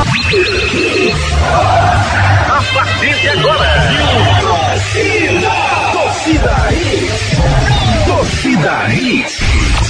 A partir de agora. Torcida. Torcida Hits. Torcida Hits.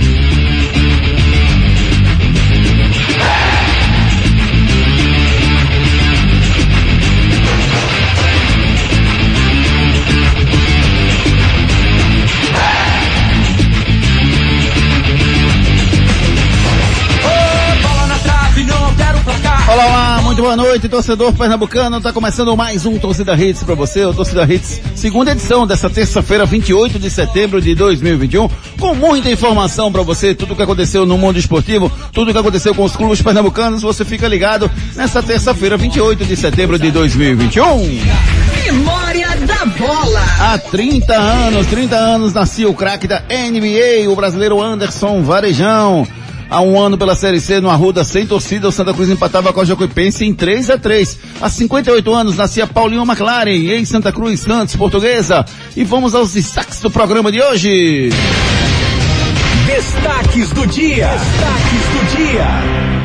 Boa noite, torcedor pernambucano. Tá começando mais um Torcida Hits para você, o Torcida Hits, segunda edição dessa terça-feira, 28 de setembro de 2021, com muita informação para você, tudo o que aconteceu no mundo esportivo, tudo o que aconteceu com os clubes pernambucanos, você fica ligado nessa terça-feira, 28 de setembro de 2021. Memória da bola. Há 30 anos, 30 anos nascia o craque da NBA, o brasileiro Anderson Varejão. Há um ano pela Série C no Arruda, sem torcida, o Santa Cruz empatava com a Jacuipense em 3 a 3 Há 58 anos nascia Paulinho McLaren, em Santa Cruz, Santos, Portuguesa. E vamos aos destaques do programa de hoje. Destaques do dia. Destaques do dia.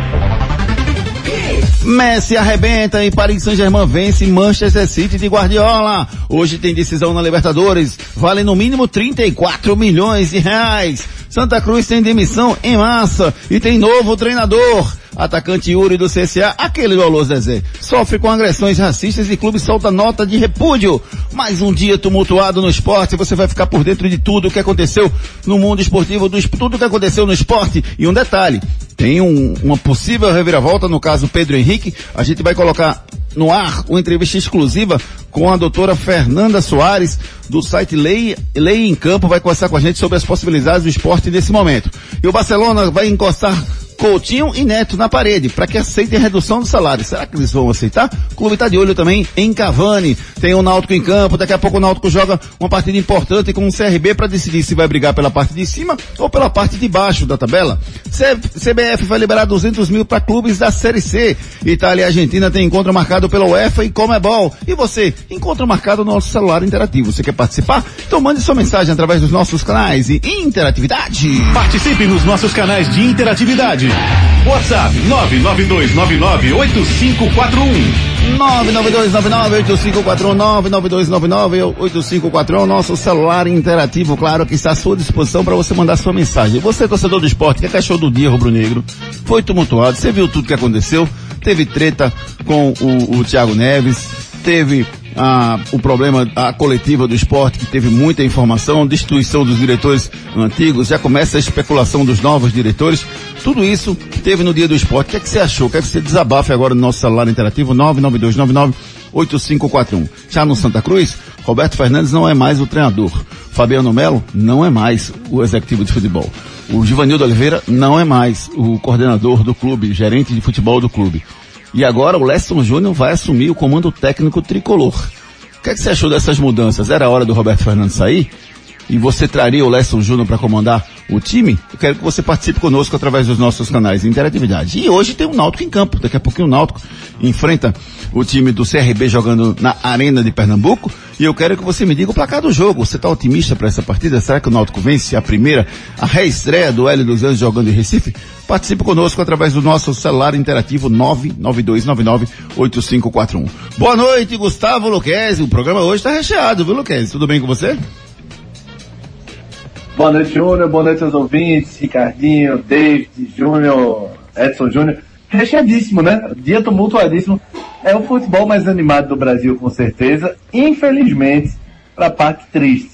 Messi arrebenta e Paris Saint-Germain vence Manchester City de Guardiola. Hoje tem decisão na Libertadores. Vale no mínimo 34 milhões de reais. Santa Cruz tem demissão em massa e tem novo treinador. Atacante Yuri do CSA, aquele Alô Zezé, sofre com agressões racistas e clube solta nota de repúdio. Mais um dia tumultuado no esporte, você vai ficar por dentro de tudo o que aconteceu no mundo esportivo, do, tudo o que aconteceu no esporte. E um detalhe, tem um, uma possível reviravolta no caso Pedro Henrique, a gente vai colocar no ar uma entrevista exclusiva com a doutora Fernanda Soares, do site Lei, Lei em Campo, vai conversar com a gente sobre as possibilidades do esporte nesse momento. E o Barcelona vai encostar Coutinho e Neto na parede, para que aceitem redução do salário. Será que eles vão aceitar? O clube está de olho também em Cavani. Tem o Náutico em campo, daqui a pouco o Náutico joga uma partida importante com o CRB para decidir se vai brigar pela parte de cima ou pela parte de baixo da tabela. CBF vai liberar 200 mil para clubes da Série C. Itália e Argentina tem encontro marcado pela UEFA e Comebol. E você, encontro marcado no nosso celular interativo. Você quer participar? Então mande sua mensagem através dos nossos canais de interatividade. Participe nos nossos canais de interatividade. WhatsApp 992998541. 992998541, nosso celular interativo, claro, que está à sua disposição para você mandar sua mensagem. Você, torcedor do esporte, que achou do dia rubro-negro? Foi tumultuado, você viu tudo que aconteceu? Teve treta com o, o Thiago Neves, teve ah, o problema, a coletiva do esporte, que teve muita informação, destituição dos diretores antigos, já começa a especulação dos novos diretores. Tudo isso teve no dia do esporte. O que é que você achou? Quer que você desabafe agora no nosso celular interativo 99299 8541. Já no Santa Cruz, Roberto Fernandes não é mais o treinador. Fabiano Melo não é mais o executivo de futebol. O Givanildo Oliveira não é mais o coordenador do clube, gerente de futebol do clube. E agora o Leston Júnior vai assumir o comando técnico tricolor. O que, é que você achou dessas mudanças? Era a hora do Roberto Fernandes sair? E você traria o Leston Júnior para comandar o time? Eu quero que você participe conosco através dos nossos canais de interatividade. E hoje tem o Náutico em campo. Daqui a pouquinho o Náutico enfrenta o time do CRB jogando na Arena de Pernambuco. E eu quero que você me diga o placar do jogo. Você está otimista para essa partida? Será que o Náutico vence a primeira, a reestreia do L dos Anjos jogando em Recife? Participe conosco através do nosso celular interativo 992998541. Boa noite, Gustavo Luquezzi. O programa hoje está recheado, viu, Luquezzi? Tudo bem com você? Boa noite, Júnior. Boa noite aos ouvintes. Ricardinho, David, Júnior, Edson Júnior. Recheadíssimo, né? Dia tumultuadíssimo. É o futebol mais animado do Brasil, com certeza. Infelizmente, para a parte triste.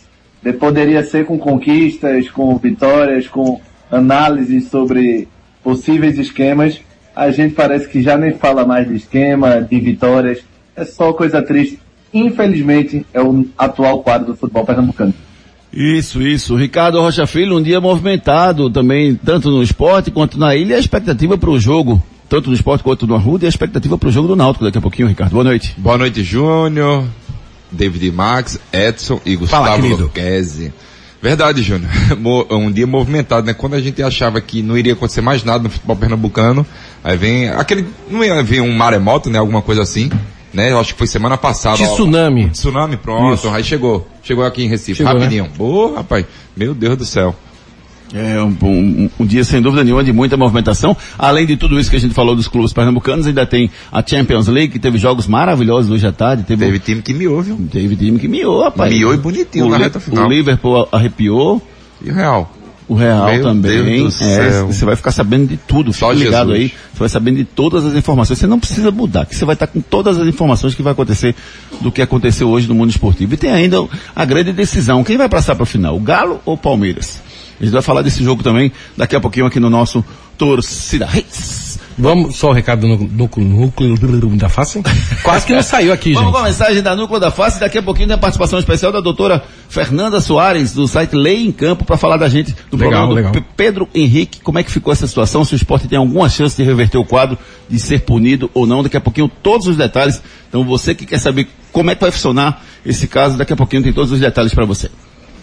Poderia ser com conquistas, com vitórias, com análises sobre possíveis esquemas. A gente parece que já nem fala mais de esquema, de vitórias. É só coisa triste. Infelizmente, é o atual quadro do futebol pernambucano. Isso, isso. Ricardo Rocha Filho, um dia movimentado também, tanto no esporte quanto na ilha, e a expectativa para o jogo, tanto no esporte quanto no Arruda, e a expectativa para o jogo do Náutico daqui a pouquinho, Ricardo. Boa noite. Boa noite, Júnior, David Max, Edson e Gustavo Luquezzi. Verdade, Júnior. Um dia movimentado, né? Quando a gente achava que não iria acontecer mais nada no futebol pernambucano, aí vem aquele, não ia vir um maremoto, né? Alguma coisa assim né? Eu acho que foi semana passada. Tsunami. Tsunami, pronto. Isso. Aí chegou. Chegou aqui em Recife, chegou, né? rapidinho. Boa, né? rapaz. Meu Deus do céu. É um, um, um, dia sem dúvida nenhuma de muita movimentação. Além de tudo isso que a gente falou dos clubes pernambucanos, ainda tem a Champions League, que teve jogos maravilhosos hoje à tarde. Teve, teve time que miou, viu? Teve time que miou, rapaz. Miou e bonitinho o na reta final. O Liverpool arrepiou. E o Real. O Real Meu também. É, você vai ficar sabendo de tudo. Fica ligado Jesus. aí. Você vai sabendo de todas as informações. Você não precisa mudar, que você vai estar com todas as informações que vai acontecer do que aconteceu hoje no mundo esportivo. E tem ainda a grande decisão. Quem vai passar para o final? O Galo ou o Palmeiras? A gente vai falar desse jogo também daqui a pouquinho aqui no nosso Torcida. Vamos, só o recado do núcleo, núcleo da face? Quase que não saiu aqui, Vamos gente. com a mensagem da núcleo da face. Daqui a pouquinho tem a participação especial da doutora Fernanda Soares, do site Lei em Campo, para falar da gente do legal, problema do legal. Pedro Henrique. Como é que ficou essa situação? Se o esporte tem alguma chance de reverter o quadro, de ser punido ou não. Daqui a pouquinho todos os detalhes. Então você que quer saber como é que vai funcionar esse caso, daqui a pouquinho tem todos os detalhes para você.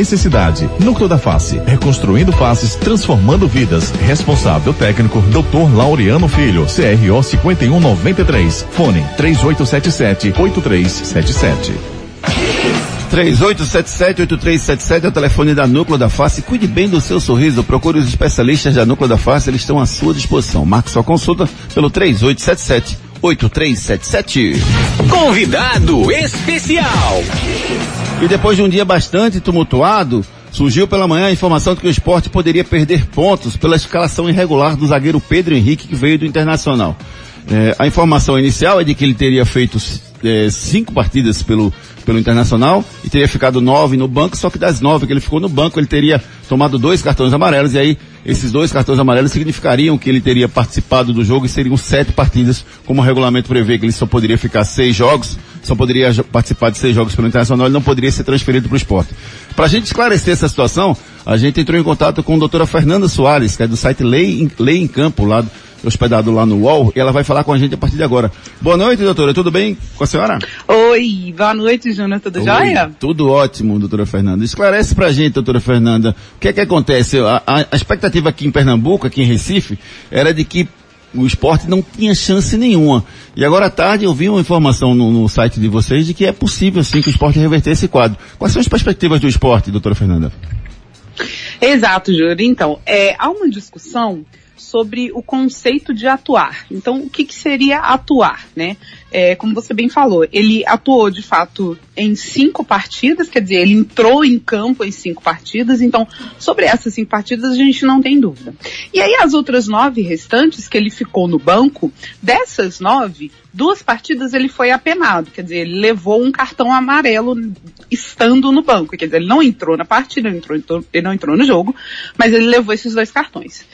necessidade. Núcleo da Face, reconstruindo faces, transformando vidas. Responsável técnico, Dr. Laureano Filho, CRO 5193. Fone 3877 8377. 3877-8377 é o telefone da Núcleo da Face. Cuide bem do seu sorriso. Procure os especialistas da Núcleo da Face, eles estão à sua disposição. Marque sua consulta pelo 3877 8377. Convidado especial. E depois de um dia bastante tumultuado, surgiu pela manhã a informação de que o esporte poderia perder pontos pela escalação irregular do zagueiro Pedro Henrique, que veio do Internacional. É, a informação inicial é de que ele teria feito é, cinco partidas pelo, pelo Internacional e teria ficado nove no banco, só que das nove que ele ficou no banco, ele teria tomado dois cartões amarelos e aí esses dois cartões amarelos significariam que ele teria participado do jogo e seriam sete partidas, como o regulamento prevê que ele só poderia ficar seis jogos, só poderia participar de seis jogos pelo Internacional, ele não poderia ser transferido para o esporte. Para a gente esclarecer essa situação, a gente entrou em contato com a doutora Fernanda Soares, que é do site Lei em, Lei em Campo, lá hospedado lá no UOL, e ela vai falar com a gente a partir de agora. Boa noite, doutora, tudo bem com a senhora? Oi, boa noite, Júnior, tudo Oi, jóia? Tudo ótimo, doutora Fernanda. Esclarece pra gente, doutora Fernanda, o que é que acontece? A, a, a expectativa aqui em Pernambuco, aqui em Recife, era de que o esporte não tinha chance nenhuma. E agora à tarde eu vi uma informação no, no, site de vocês de que é possível sim que o esporte reverter esse quadro. Quais são as perspectivas do esporte, doutora Fernanda? Exato, Júlio. Então, é, há uma discussão sobre o conceito de atuar. Então, o que, que seria atuar, né? É, como você bem falou, ele atuou de fato em cinco partidas, quer dizer, ele entrou em campo em cinco partidas, então sobre essas cinco partidas a gente não tem dúvida. E aí as outras nove restantes que ele ficou no banco, dessas nove, duas partidas ele foi apenado, quer dizer, ele levou um cartão amarelo estando no banco, quer dizer, ele não entrou na partida, ele, entrou, ele não entrou no jogo, mas ele levou esses dois cartões.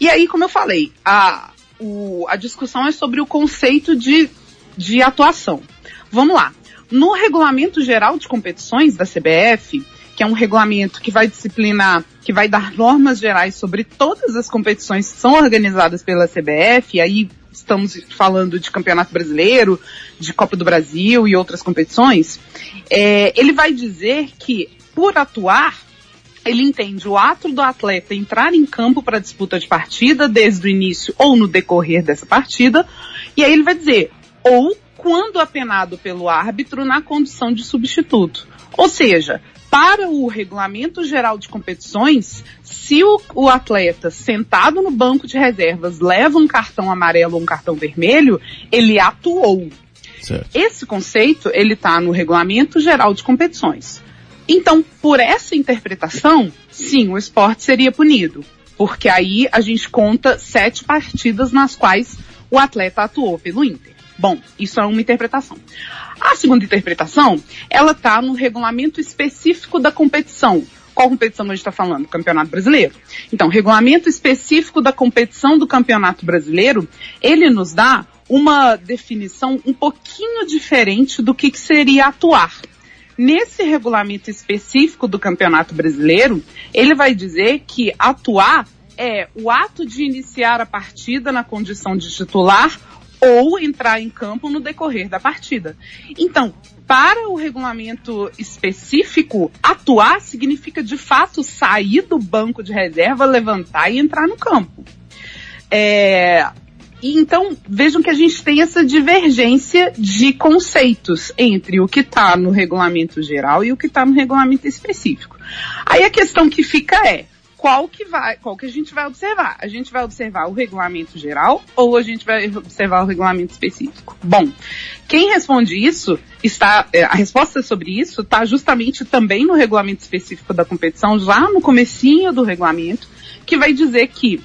E aí, como eu falei, a, o, a discussão é sobre o conceito de, de atuação. Vamos lá. No regulamento geral de competições da CBF, que é um regulamento que vai disciplinar, que vai dar normas gerais sobre todas as competições que são organizadas pela CBF, aí estamos falando de Campeonato Brasileiro, de Copa do Brasil e outras competições, é, ele vai dizer que, por atuar, ele entende o ato do atleta entrar em campo para disputa de partida, desde o início ou no decorrer dessa partida, e aí ele vai dizer, ou quando apenado pelo árbitro na condição de substituto. Ou seja, para o regulamento geral de competições, se o, o, atleta sentado no banco de reservas leva um cartão amarelo ou um cartão vermelho, ele atuou. Certo. Esse conceito, ele está no regulamento geral de competições. Então, por essa interpretação, sim, o esporte seria punido. Porque aí a gente conta sete partidas nas quais o atleta atuou pelo Inter. Bom, isso é uma interpretação. A segunda interpretação, ela está no regulamento específico da competição. Qual competição a gente está falando? Campeonato Brasileiro. Então, regulamento específico da competição do Campeonato Brasileiro, ele nos dá uma definição um pouquinho diferente do que, que seria atuar. Nesse regulamento específico do Campeonato Brasileiro, ele vai dizer que atuar é o ato de iniciar a partida na condição de titular ou entrar em campo no decorrer da partida. Então, para o regulamento específico, atuar significa de fato sair do banco de reserva, levantar e entrar no campo. É, e então, vejam que a gente tem essa divergência de conceitos entre o que está no regulamento geral e o que está no regulamento específico. Aí a questão que fica é, qual que vai, qual que a gente vai observar? A gente vai observar o regulamento geral ou a gente vai observar o regulamento específico? Bom, quem responde isso está, é, a resposta sobre isso está justamente também no regulamento específico da competição, já no comecinho do regulamento, que vai dizer que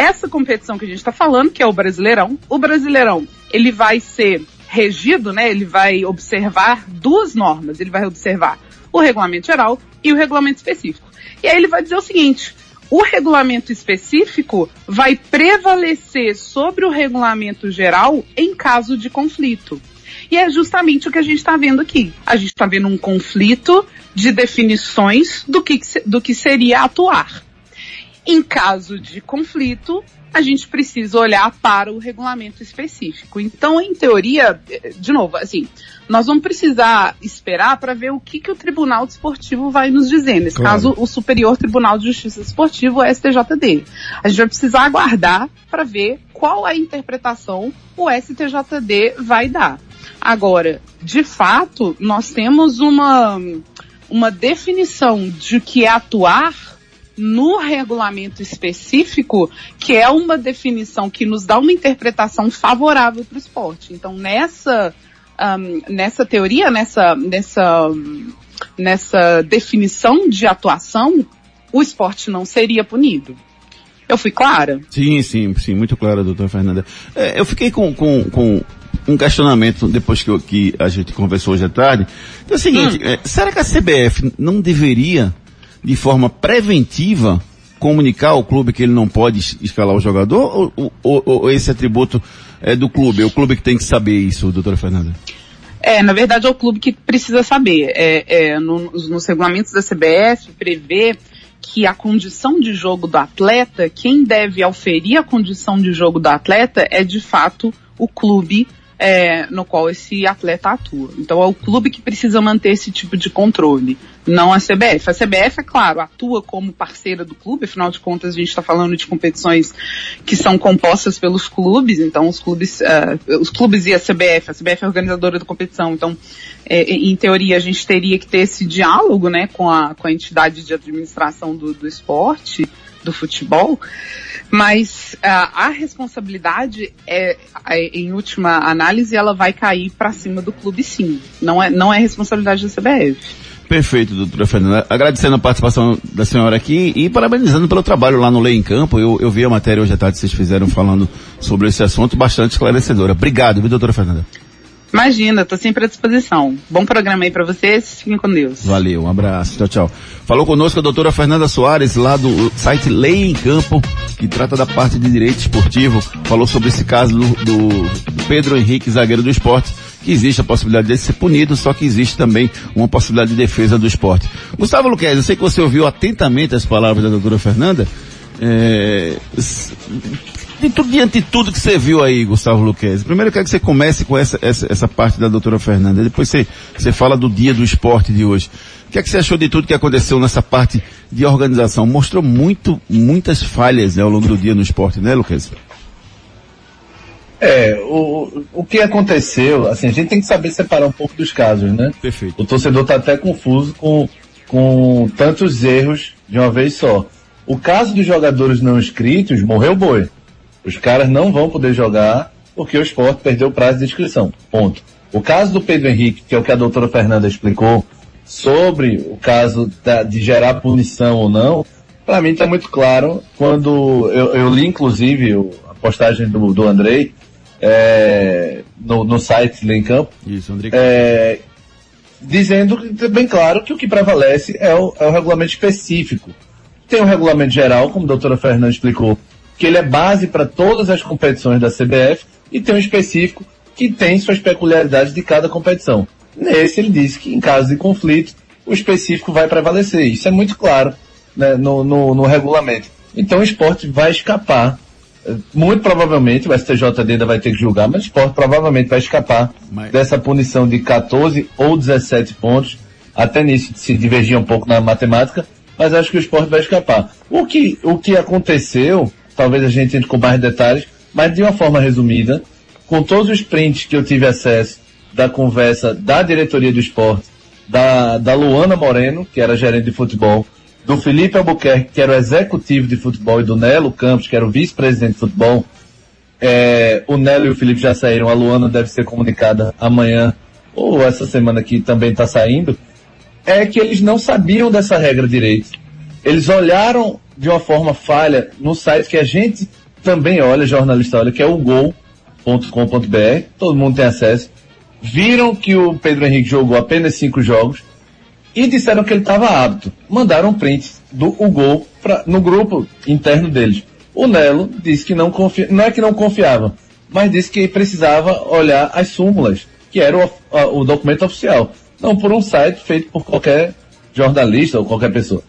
essa competição que a gente está falando, que é o Brasileirão, o Brasileirão, ele vai ser regido, né? Ele vai observar duas normas. Ele vai observar o regulamento geral e o regulamento específico. E aí ele vai dizer o seguinte: o regulamento específico vai prevalecer sobre o regulamento geral em caso de conflito. E é justamente o que a gente está vendo aqui. A gente está vendo um conflito de definições do que, do que seria atuar. Em caso de conflito, a gente precisa olhar para o regulamento específico. Então, em teoria, de novo, assim, nós vamos precisar esperar para ver o que, que o Tribunal Desportivo vai nos dizer. Nesse claro. caso, o Superior Tribunal de Justiça Desportivo, o STJD. A gente vai precisar aguardar para ver qual a interpretação o STJD vai dar. Agora, de fato, nós temos uma, uma definição de que é atuar no regulamento específico, que é uma definição que nos dá uma interpretação favorável para o esporte. Então, nessa, um, nessa teoria, nessa, nessa, nessa definição de atuação, o esporte não seria punido. Eu fui clara? Sim, sim, sim, muito clara, doutora Fernanda. É, eu fiquei com, com, com um questionamento depois que, eu, que a gente conversou hoje à tarde. Então é o seguinte, hum. é, será que a CBF não deveria de forma preventiva comunicar ao clube que ele não pode escalar o jogador ou, ou, ou esse atributo é do clube? É o clube que tem que saber isso, doutora Fernanda? É, na verdade é o clube que precisa saber. É, é no, nos regulamentos da CBF prevê que a condição de jogo do atleta, quem deve auferir a condição de jogo do atleta é de fato o clube é, no qual esse atleta atua. Então é o clube que precisa manter esse tipo de controle, não a CBF. A CBF, é claro, atua como parceira do clube, afinal de contas a gente está falando de competições que são compostas pelos clubes, então os clubes, uh, os clubes e a CBF, a CBF é organizadora da competição, então é, em teoria a gente teria que ter esse diálogo, né, com a, com a entidade de administração do, do esporte, do futebol, mas uh, a responsabilidade é, em última análise, ela vai cair para cima do clube sim. Não é, não é responsabilidade da CBF. Perfeito, doutora Fernanda. Agradecendo a participação da senhora aqui e parabenizando pelo trabalho lá no Lei em Campo. Eu, eu vi a matéria hoje à tarde que vocês fizeram falando sobre esse assunto, bastante esclarecedora. Obrigado, viu, doutora Fernanda? Imagina, tô sempre à disposição. Bom programa aí para vocês, fiquem com Deus. Valeu, um abraço, tchau, tchau. Falou conosco a doutora Fernanda Soares, lá do site Lei em Campo, que trata da parte de direito esportivo. Falou sobre esse caso do, do Pedro Henrique, zagueiro do esporte, que existe a possibilidade de ser punido, só que existe também uma possibilidade de defesa do esporte. Gustavo Luquez, eu sei que você ouviu atentamente as palavras da doutora Fernanda. É, de tudo, diante de tudo que você viu aí, Gustavo Luquez, primeiro eu quero que você comece com essa, essa, essa parte da doutora Fernanda, depois você, você fala do dia do esporte de hoje. O que é que você achou de tudo que aconteceu nessa parte de organização? Mostrou muito, muitas falhas né, ao longo do dia no esporte, né, Luquez? É, o, o que aconteceu, assim, a gente tem que saber separar um pouco dos casos, né? Perfeito. O torcedor está até confuso com, com tantos erros de uma vez só. O caso dos jogadores não inscritos, morreu boi. Os caras não vão poder jogar porque o esporte perdeu o prazo de inscrição. Ponto. O caso do Pedro Henrique, que é o que a doutora Fernanda explicou, sobre o caso da, de gerar punição ou não, para mim está muito claro quando eu, eu li inclusive a postagem do, do Andrei é, no, no site lá em campo, Isso, Andrei. é, dizendo bem claro que o que prevalece é o, é o regulamento específico. Tem o regulamento geral, como a doutora Fernanda explicou, que ele é base para todas as competições da CBF, e tem um específico que tem suas peculiaridades de cada competição. Nesse ele diz que em caso de conflito, o específico vai prevalecer. Isso é muito claro né, no, no, no regulamento. Então o esporte vai escapar muito provavelmente o STJD ainda vai ter que julgar, mas o esporte provavelmente vai escapar Mas- dessa punição de 14 ou 17 pontos. Até nisso se divergia um pouco na matemática, mas acho que o esporte vai escapar. O que, o que aconteceu, talvez a gente entre com mais detalhes, mas de uma forma resumida, com todos os prints que eu tive acesso da conversa da diretoria do esporte, da, da Luana Moreno, que era gerente de futebol, do Felipe Albuquerque, que era o executivo de futebol, e do Nelo Campos, que era o vice-presidente de futebol. É, o Nelo e o Felipe já saíram, a Luana deve ser comunicada amanhã, ou essa semana que também está saindo, é que eles não sabiam dessa regra direito. Eles olharam de uma forma falha no site que a gente também olha, jornalista olha, que é o gol.com.br, todo mundo tem acesso. Viram que o Pedro Henrique jogou apenas cinco jogos e disseram que ele estava apto. Mandaram um print do o gol pra, no grupo interno deles. O Nelo disse que não confia, não é que não confiava, mas disse que precisava olhar as súmulas, que era o, a- o documento oficial, não por um site feito por qualquer jornalista ou qualquer pessoa.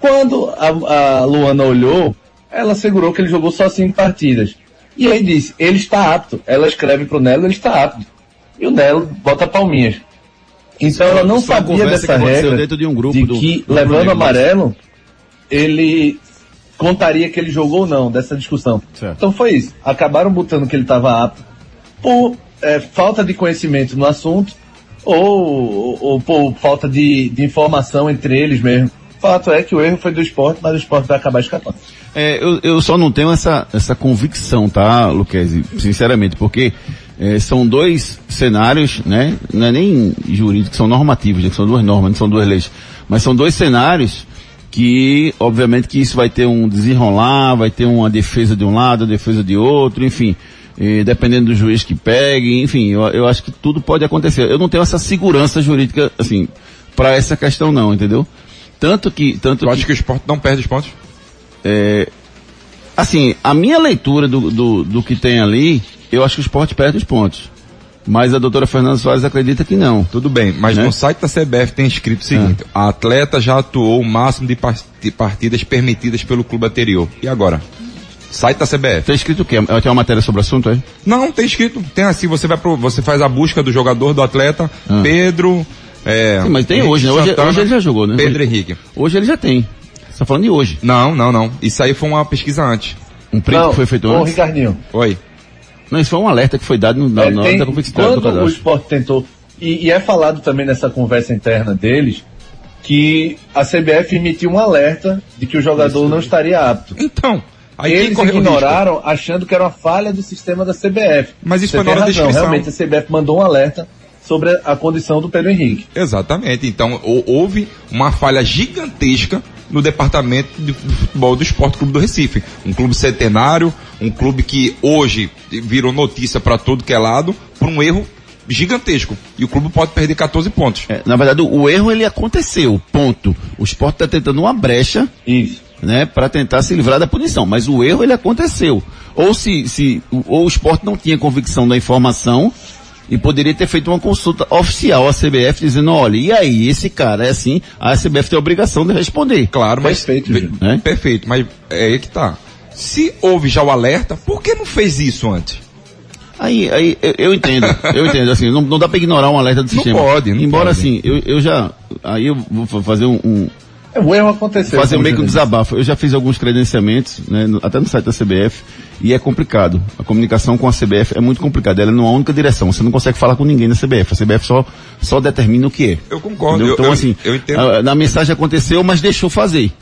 Quando a, a Luana olhou, ela assegurou que ele jogou só cinco partidas. E aí disse, ele está apto. Ela escreve pro Nelo, ele está apto. E o Nelo bota palminhas. Então ela não sabia dessa regra dentro de um grupo de do- que do levando amarelo, ele contaria que ele jogou ou não dessa discussão. Certo. Então foi isso. Acabaram botando que ele estava apto por é, falta de conhecimento no assunto ou, ou por falta de, de informação entre eles mesmo. Fato é que o erro foi do esporte, mas o esporte vai acabar escapando. É, eu, eu só não tenho essa, essa convicção, tá, Luquezzi? Sinceramente, porque é, são dois cenários, né? Não é nem jurídicos, são normativos, né? são duas normas, não são duas leis. Mas são dois cenários que, obviamente, que isso vai ter um desenrolar, vai ter uma defesa de um lado, defesa de outro, enfim. eh, dependendo do juiz que pegue, enfim, eu, eu acho que tudo pode acontecer. Eu não tenho essa segurança jurídica, assim, para essa questão não, entendeu? Tanto que, tanto Tu acha que o esporte não perde os pontos? é, assim, a minha leitura do, do, do que tem ali, eu acho que o esporte perde os pontos. Mas a doutora Fernanda Soares acredita que não. Tudo bem, mas Né? no site da CBF tem escrito o seguinte, a atleta já atuou o máximo de, par- de partidas permitidas pelo clube anterior. E agora? Site da CBF. Tem escrito o quê? Tem uma matéria sobre o assunto aí? Não, tem escrito. Tem assim, você vai pro, você faz a busca do jogador, do atleta, Ah. Pedro, é, Sim, mas tem hoje, né? Hoje, Santana, hoje ele já jogou, né? Pedro Henrique. hoje ele já tem. Você tá falando de hoje. Não, não, não. Isso aí foi uma pesquisa antes. Um print Não, que foi feito ô, antes. Ricardinho, Oi. Não, isso foi um alerta que foi dado no, na, É, na hora tem- da complexidade do quando o esporte tentou, e, e é falado também nessa conversa interna deles, que a CBF emitiu um alerta de que o jogador não estaria apto. Então, aí Eles ignoraram achando que era uma falha do sistema da CBF. Mas isso Você foi na hora da inscrição. Realmente a CBF mandou um alerta sobre a, condição do Pedro Henrique. Exatamente. Então, hou- houve uma falha gigantesca no departamento de futebol do Esporte Clube do Recife. Um clube centenário, um clube que hoje virou notícia para todo que é lado, por um erro gigantesco. E o clube pode perder 14 pontos. É, na verdade, o, erro ele aconteceu, ponto. O esporte está tentando uma brecha Isso. né, para tentar se livrar da punição. Mas o erro ele aconteceu. Ou se, se ou o esporte não tinha convicção da informação e poderia ter feito uma consulta oficial à CBF dizendo, olha, e aí, esse cara é assim, a CBF tem a obrigação de responder. Claro, mas Perfeito. Né? perfeito, mas é aí que tá. Se houve já o alerta, por que não fez isso antes? Aí, aí eu, eu entendo, eu entendo, assim, não, não dá para ignorar um alerta do Não sistema. pode, não Embora pode. assim, eu, eu já, aí eu vou fa- fazer um, um O erro aconteceu. fazer um meio que um desabafo. Eu já fiz alguns credenciamentos, né, até no site da CBF, e é complicado. A comunicação com a CBF é muito complicada. Ela é numa única direção. Você não consegue falar com ninguém na CBF. A CBF só, só determina o que é. Eu concordo. Entendeu? Eu, Então, eu- assim, eu entendo. a- na mensagem aconteceu, mas deixou fazer.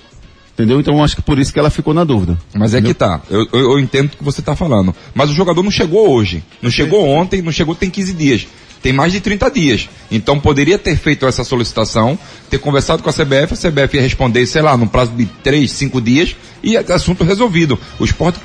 Entendeu? Então, eu acho que por isso que ela ficou na dúvida. Mas é que tá. Eu, eu, eu entendo o que você tá falando. Mas o jogador não chegou hoje. Não chegou ontem, não chegou tem 15 dias. Tem mais de 30 dias. Então poderia ter feito essa solicitação, ter conversado com a CBF, a CBF ia responder, sei lá, no prazo de 3, 5 dias, e assunto resolvido. O esporte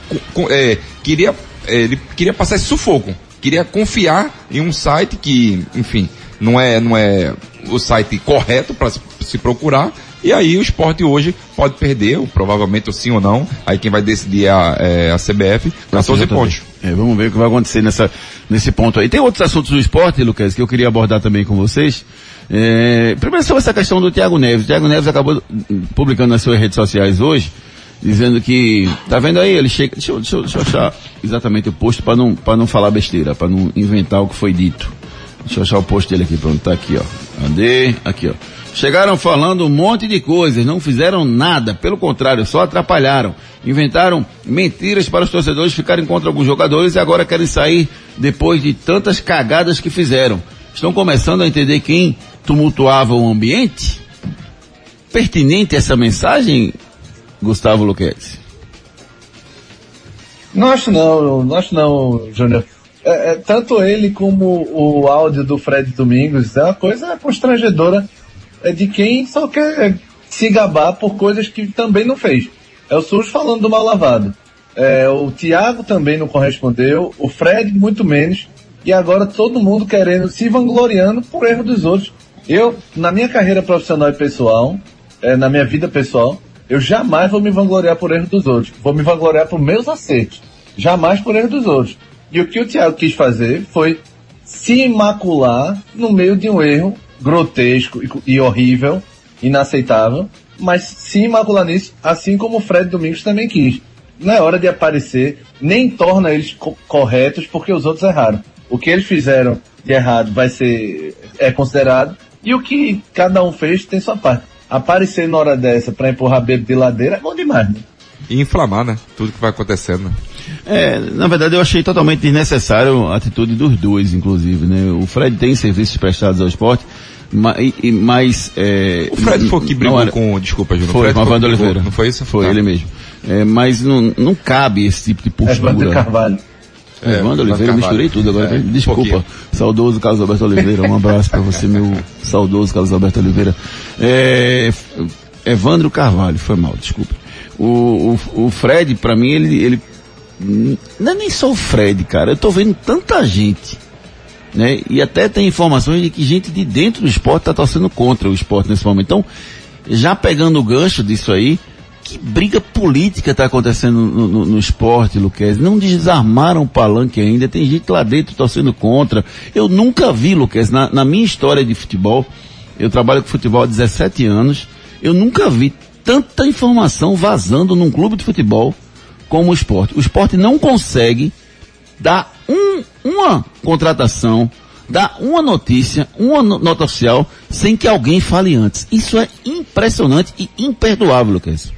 é, queria, é, ele queria passar esse sufoco. Queria confiar em um site que, enfim, não é, não é o site correto para se, procurar. E aí o esporte hoje pode perder, ou provavelmente ou sim ou não. Aí quem vai decidir é a, é a CBF, 14 pontos. É, vamos ver o que vai acontecer nessa, nesse ponto aí. Tem outros assuntos do esporte, Lucas, que eu queria abordar também com vocês. É, primeiro sobre essa questão do Thiago Neves. O Thiago Neves acabou publicando nas suas redes sociais hoje, dizendo que, tá vendo aí, ele chega, deixa eu, deixa eu, deixa eu achar exatamente o post para não, para não falar besteira, para não inventar o que foi dito. Deixa eu achar o post dele aqui, pronto, tá aqui ó. Cadê? Aqui ó. Chegaram falando um monte de coisas, não fizeram nada, pelo contrário, só atrapalharam. Inventaram mentiras para os torcedores ficarem contra alguns jogadores e agora querem sair depois de tantas cagadas que fizeram. Estão começando a entender quem tumultuava o ambiente? Pertinente essa mensagem, Gustavo Luquete? Não acho não, não acho não, Júnior. É, é, tanto ele como o áudio do Fred Domingos é uma coisa constrangedora de quem só quer se gabar por coisas que também não fez. É o SUS falando do mal lavado. É, o Thiago também não correspondeu, o Fred muito menos, e agora todo mundo querendo, se vangloriando por erro dos outros. Eu, na minha carreira profissional e pessoal, é, na minha vida pessoal, eu jamais vou me vangloriar por erro dos outros. Vou me vangloriar por meus acertos. Jamais por erro dos outros. E o que o Thiago quis fazer foi se imacular no meio de um erro grotesco e, e horrível, inaceitável, mas se imacular nisso, assim como o Fred Domingos também quis. Não é hora de aparecer, nem torna eles co- corretos porque os outros erraram. O que eles fizeram de errado vai ser, é considerado, e o que cada um fez tem sua parte. Aparecer na hora dessa pra empurrar bebo de ladeira é bom demais, né? E inflamar, né? Tudo que vai acontecendo. né? É, na verdade eu achei totalmente desnecessário a atitude dos dois, inclusive, né? O Fred tem serviços prestados ao esporte, mas... É, O Fred foi que brigou era- com, desculpa, Júnior. o Foi, Fred com a Wanda Oliveira. Não foi isso? Foi Tá. ele mesmo. É, mas não, não cabe esse tipo de postura. Evandro Carvalho. É, É, Evandro Evandro Oliveira, eu misturei tudo agora. É, um Desculpa. pouquinho. saudoso Carlos Alberto Oliveira, um abraço para você, meu saudoso Carlos Alberto Oliveira. É, Evandro Carvalho, foi mal, desculpa. O, o, o Fred, para mim, ele, ele. Não é nem só o Fred, cara. Eu tô vendo tanta gente. Né? E até tem informações de que gente de dentro do esporte está torcendo contra o esporte nesse momento. Então, já pegando o gancho disso aí, que briga política está acontecendo no, no, no esporte, Luquez? Não desarmaram o palanque ainda, tem gente lá dentro torcendo contra. Eu nunca vi, Luquez, na, na minha história de futebol, eu trabalho com futebol há 17 anos, eu nunca vi tanta informação vazando num clube de futebol como o esporte. O esporte não consegue dar um, uma contratação, dar uma notícia, uma no- nota oficial, sem que alguém fale antes. Isso é impressionante e imperdoável, Lucas.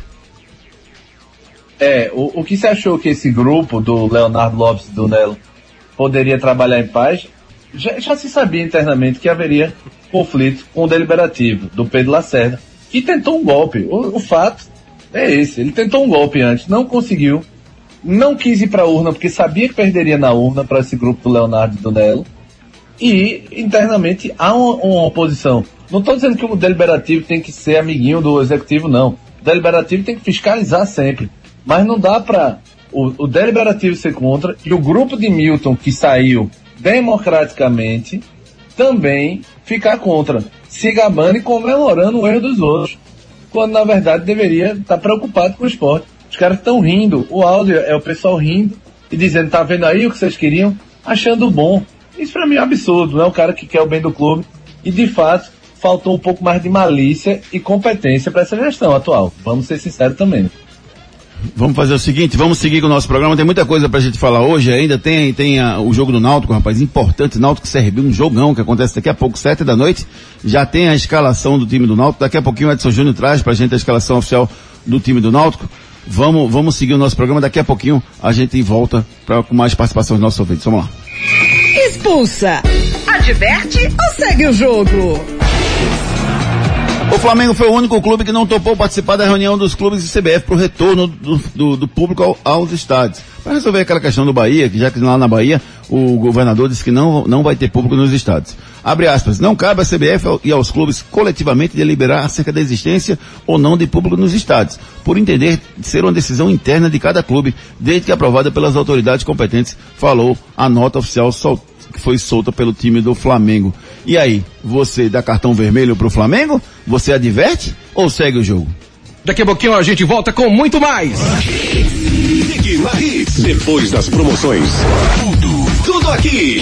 É, o, o que você achou que esse grupo do Leonardo Lopes do Nelo poderia trabalhar em paz? Já, já se sabia internamente que haveria conflito com o deliberativo do Pedro Lacerda, que tentou um golpe. O, o fato é esse, ele tentou um golpe antes, não conseguiu, não quis ir para a urna porque sabia que perderia na urna para esse grupo do Leonardo e do Nelo. E internamente há uma, uma oposição. Não estou dizendo que o deliberativo tem que ser amiguinho do executivo, não. O deliberativo tem que fiscalizar sempre. Mas não dá para o, o deliberativo ser contra e o grupo de Milton que saiu democraticamente também ficar contra, se gabando e comemorando o erro dos outros, quando na verdade deveria estar preocupado com o esporte. Os caras estão rindo, o áudio é o pessoal rindo e dizendo, tá vendo aí o que vocês queriam? Achando bom. Isso pra mim é um absurdo, não é o cara que quer o bem do clube. E de fato, faltou um pouco mais de malícia e competência para essa gestão atual. Vamos ser sinceros também. Vamos fazer o seguinte, vamos seguir com o nosso programa. Tem muita coisa pra gente falar hoje ainda. Tem, tem a, o jogo do Náutico, rapaz, importante. Náutico CRB, um jogão que acontece daqui a pouco, sete da noite. Já tem a escalação do time do Náutico. Daqui a pouquinho o Edson Júnior traz pra gente a escalação oficial do time do Náutico. Vamos, vamos seguir o nosso programa. Daqui a pouquinho a gente volta pra, com mais participação dos nossos ouvintes. Vamos lá. Expulsa. Adverte ou segue o jogo? O Flamengo foi o único clube que não topou participar da reunião dos clubes de CBF para o retorno do, do, do público ao, aos estádios. Para resolver aquela questão do Bahia, que já que lá na Bahia o governador disse que não, não vai ter público nos estádios. Abre aspas, não cabe à CBF e aos clubes coletivamente deliberar acerca da existência ou não de público nos estádios, por entender ser uma decisão interna de cada clube, desde que aprovada pelas autoridades competentes, falou a nota oficial soltada que foi solta pelo time do Flamengo. E aí, você dá cartão vermelho pro Flamengo? Você adverte ou segue o jogo? Daqui a pouquinho a gente volta com muito mais. Depois das promoções, tudo, tudo aqui.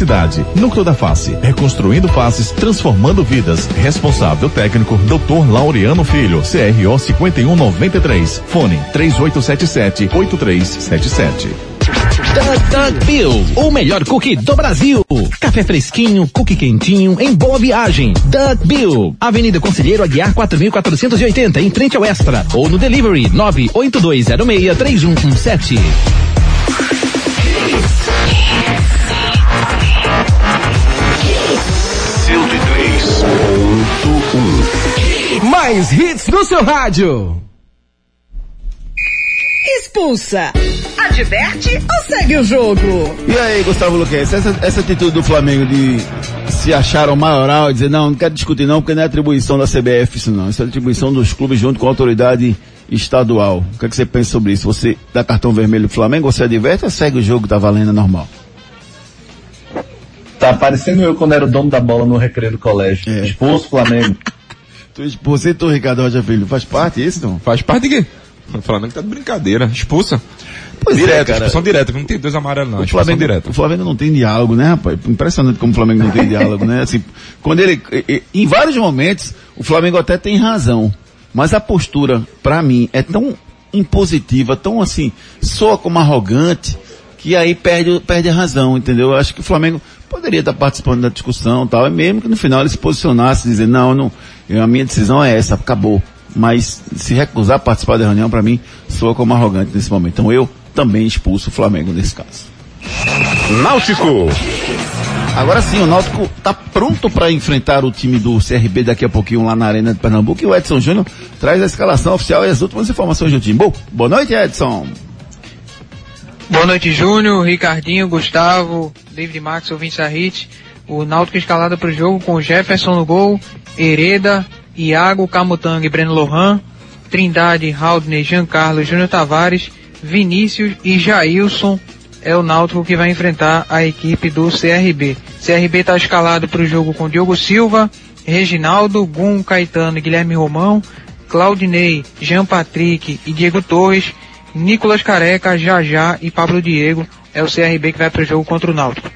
Núcleo da Face, reconstruindo faces, transformando vidas. Responsável técnico, Dr. Laureano Filho, CRO 5193. Fone 3877-8377. Doug Doug Bill, o melhor cookie do Brasil. Café fresquinho, cookie quentinho, em boa viagem. Doug Bill, Avenida Conselheiro Aguiar 4480, em frente ao Extra. Ou no delivery 982063117. Mais hits no seu rádio. Expulsa. Adverte ou segue o jogo? E aí, Gustavo Luquez, essa, essa atitude do Flamengo de se achar o maioral e dizer, não, não quero discutir não, porque não é atribuição da CBF isso não, isso é atribuição dos clubes junto com a autoridade estadual. O que, é que você pensa sobre isso? Você dá cartão vermelho pro Flamengo, você adverte ou segue o jogo, tá valendo é normal? Tá parecendo eu quando era o dono da bola no recreio do colégio. É. Expulso o Flamengo. Tu, você e tu, Ricardo Rocha Filho, faz parte disso não? Faz parte de quê? O Flamengo tá de brincadeira. Expulsa. Pois é, direto, cara. expulsão direta, não tem dois amarelos não, O Flamengo, direta. o Flamengo não tem diálogo, né, rapaz? Impressionante como o Flamengo não tem diálogo, né? Assim, quando ele, em vários momentos, o Flamengo até tem razão, mas a postura, pra mim, é tão impositiva, tão assim, soa como arrogante, que aí perde, perde a razão, entendeu? Eu acho que o Flamengo poderia estar participando da discussão e tal, e mesmo que no final ele se posicionasse, dizer, não, não, a minha decisão é essa, acabou. Mas se recusar a participar da reunião, pra mim, soa como arrogante nesse momento. Então eu também expulso o Flamengo nesse caso. Náutico. Agora sim, o Náutico está pronto para enfrentar o time do CRB daqui a pouquinho lá na Arena de Pernambuco e o Edson Júnior traz a escalação oficial e as últimas informações do time. Bom, boa noite, Edson. Boa noite, Júnior, Ricardinho, Gustavo, David Max, ouvintes da Hit. O Náutico escalado para o jogo com Jefferson no gol, Hereda, Iago, Camutanga e Breno Lohan, Trindade, Haldney, Giancarlo, Júnior Tavares, Vinícius e Jailson é o Náutico que vai enfrentar a equipe do CRB. CRB está escalado para o jogo com Diogo Silva, Reginaldo, Gum, Caetano e Guilherme Romão, Claudinei, Jean Patrick e Diego Torres, Nicolas Careca, Jajá e Pablo Diego. É o CRB que vai para o jogo contra o Náutico.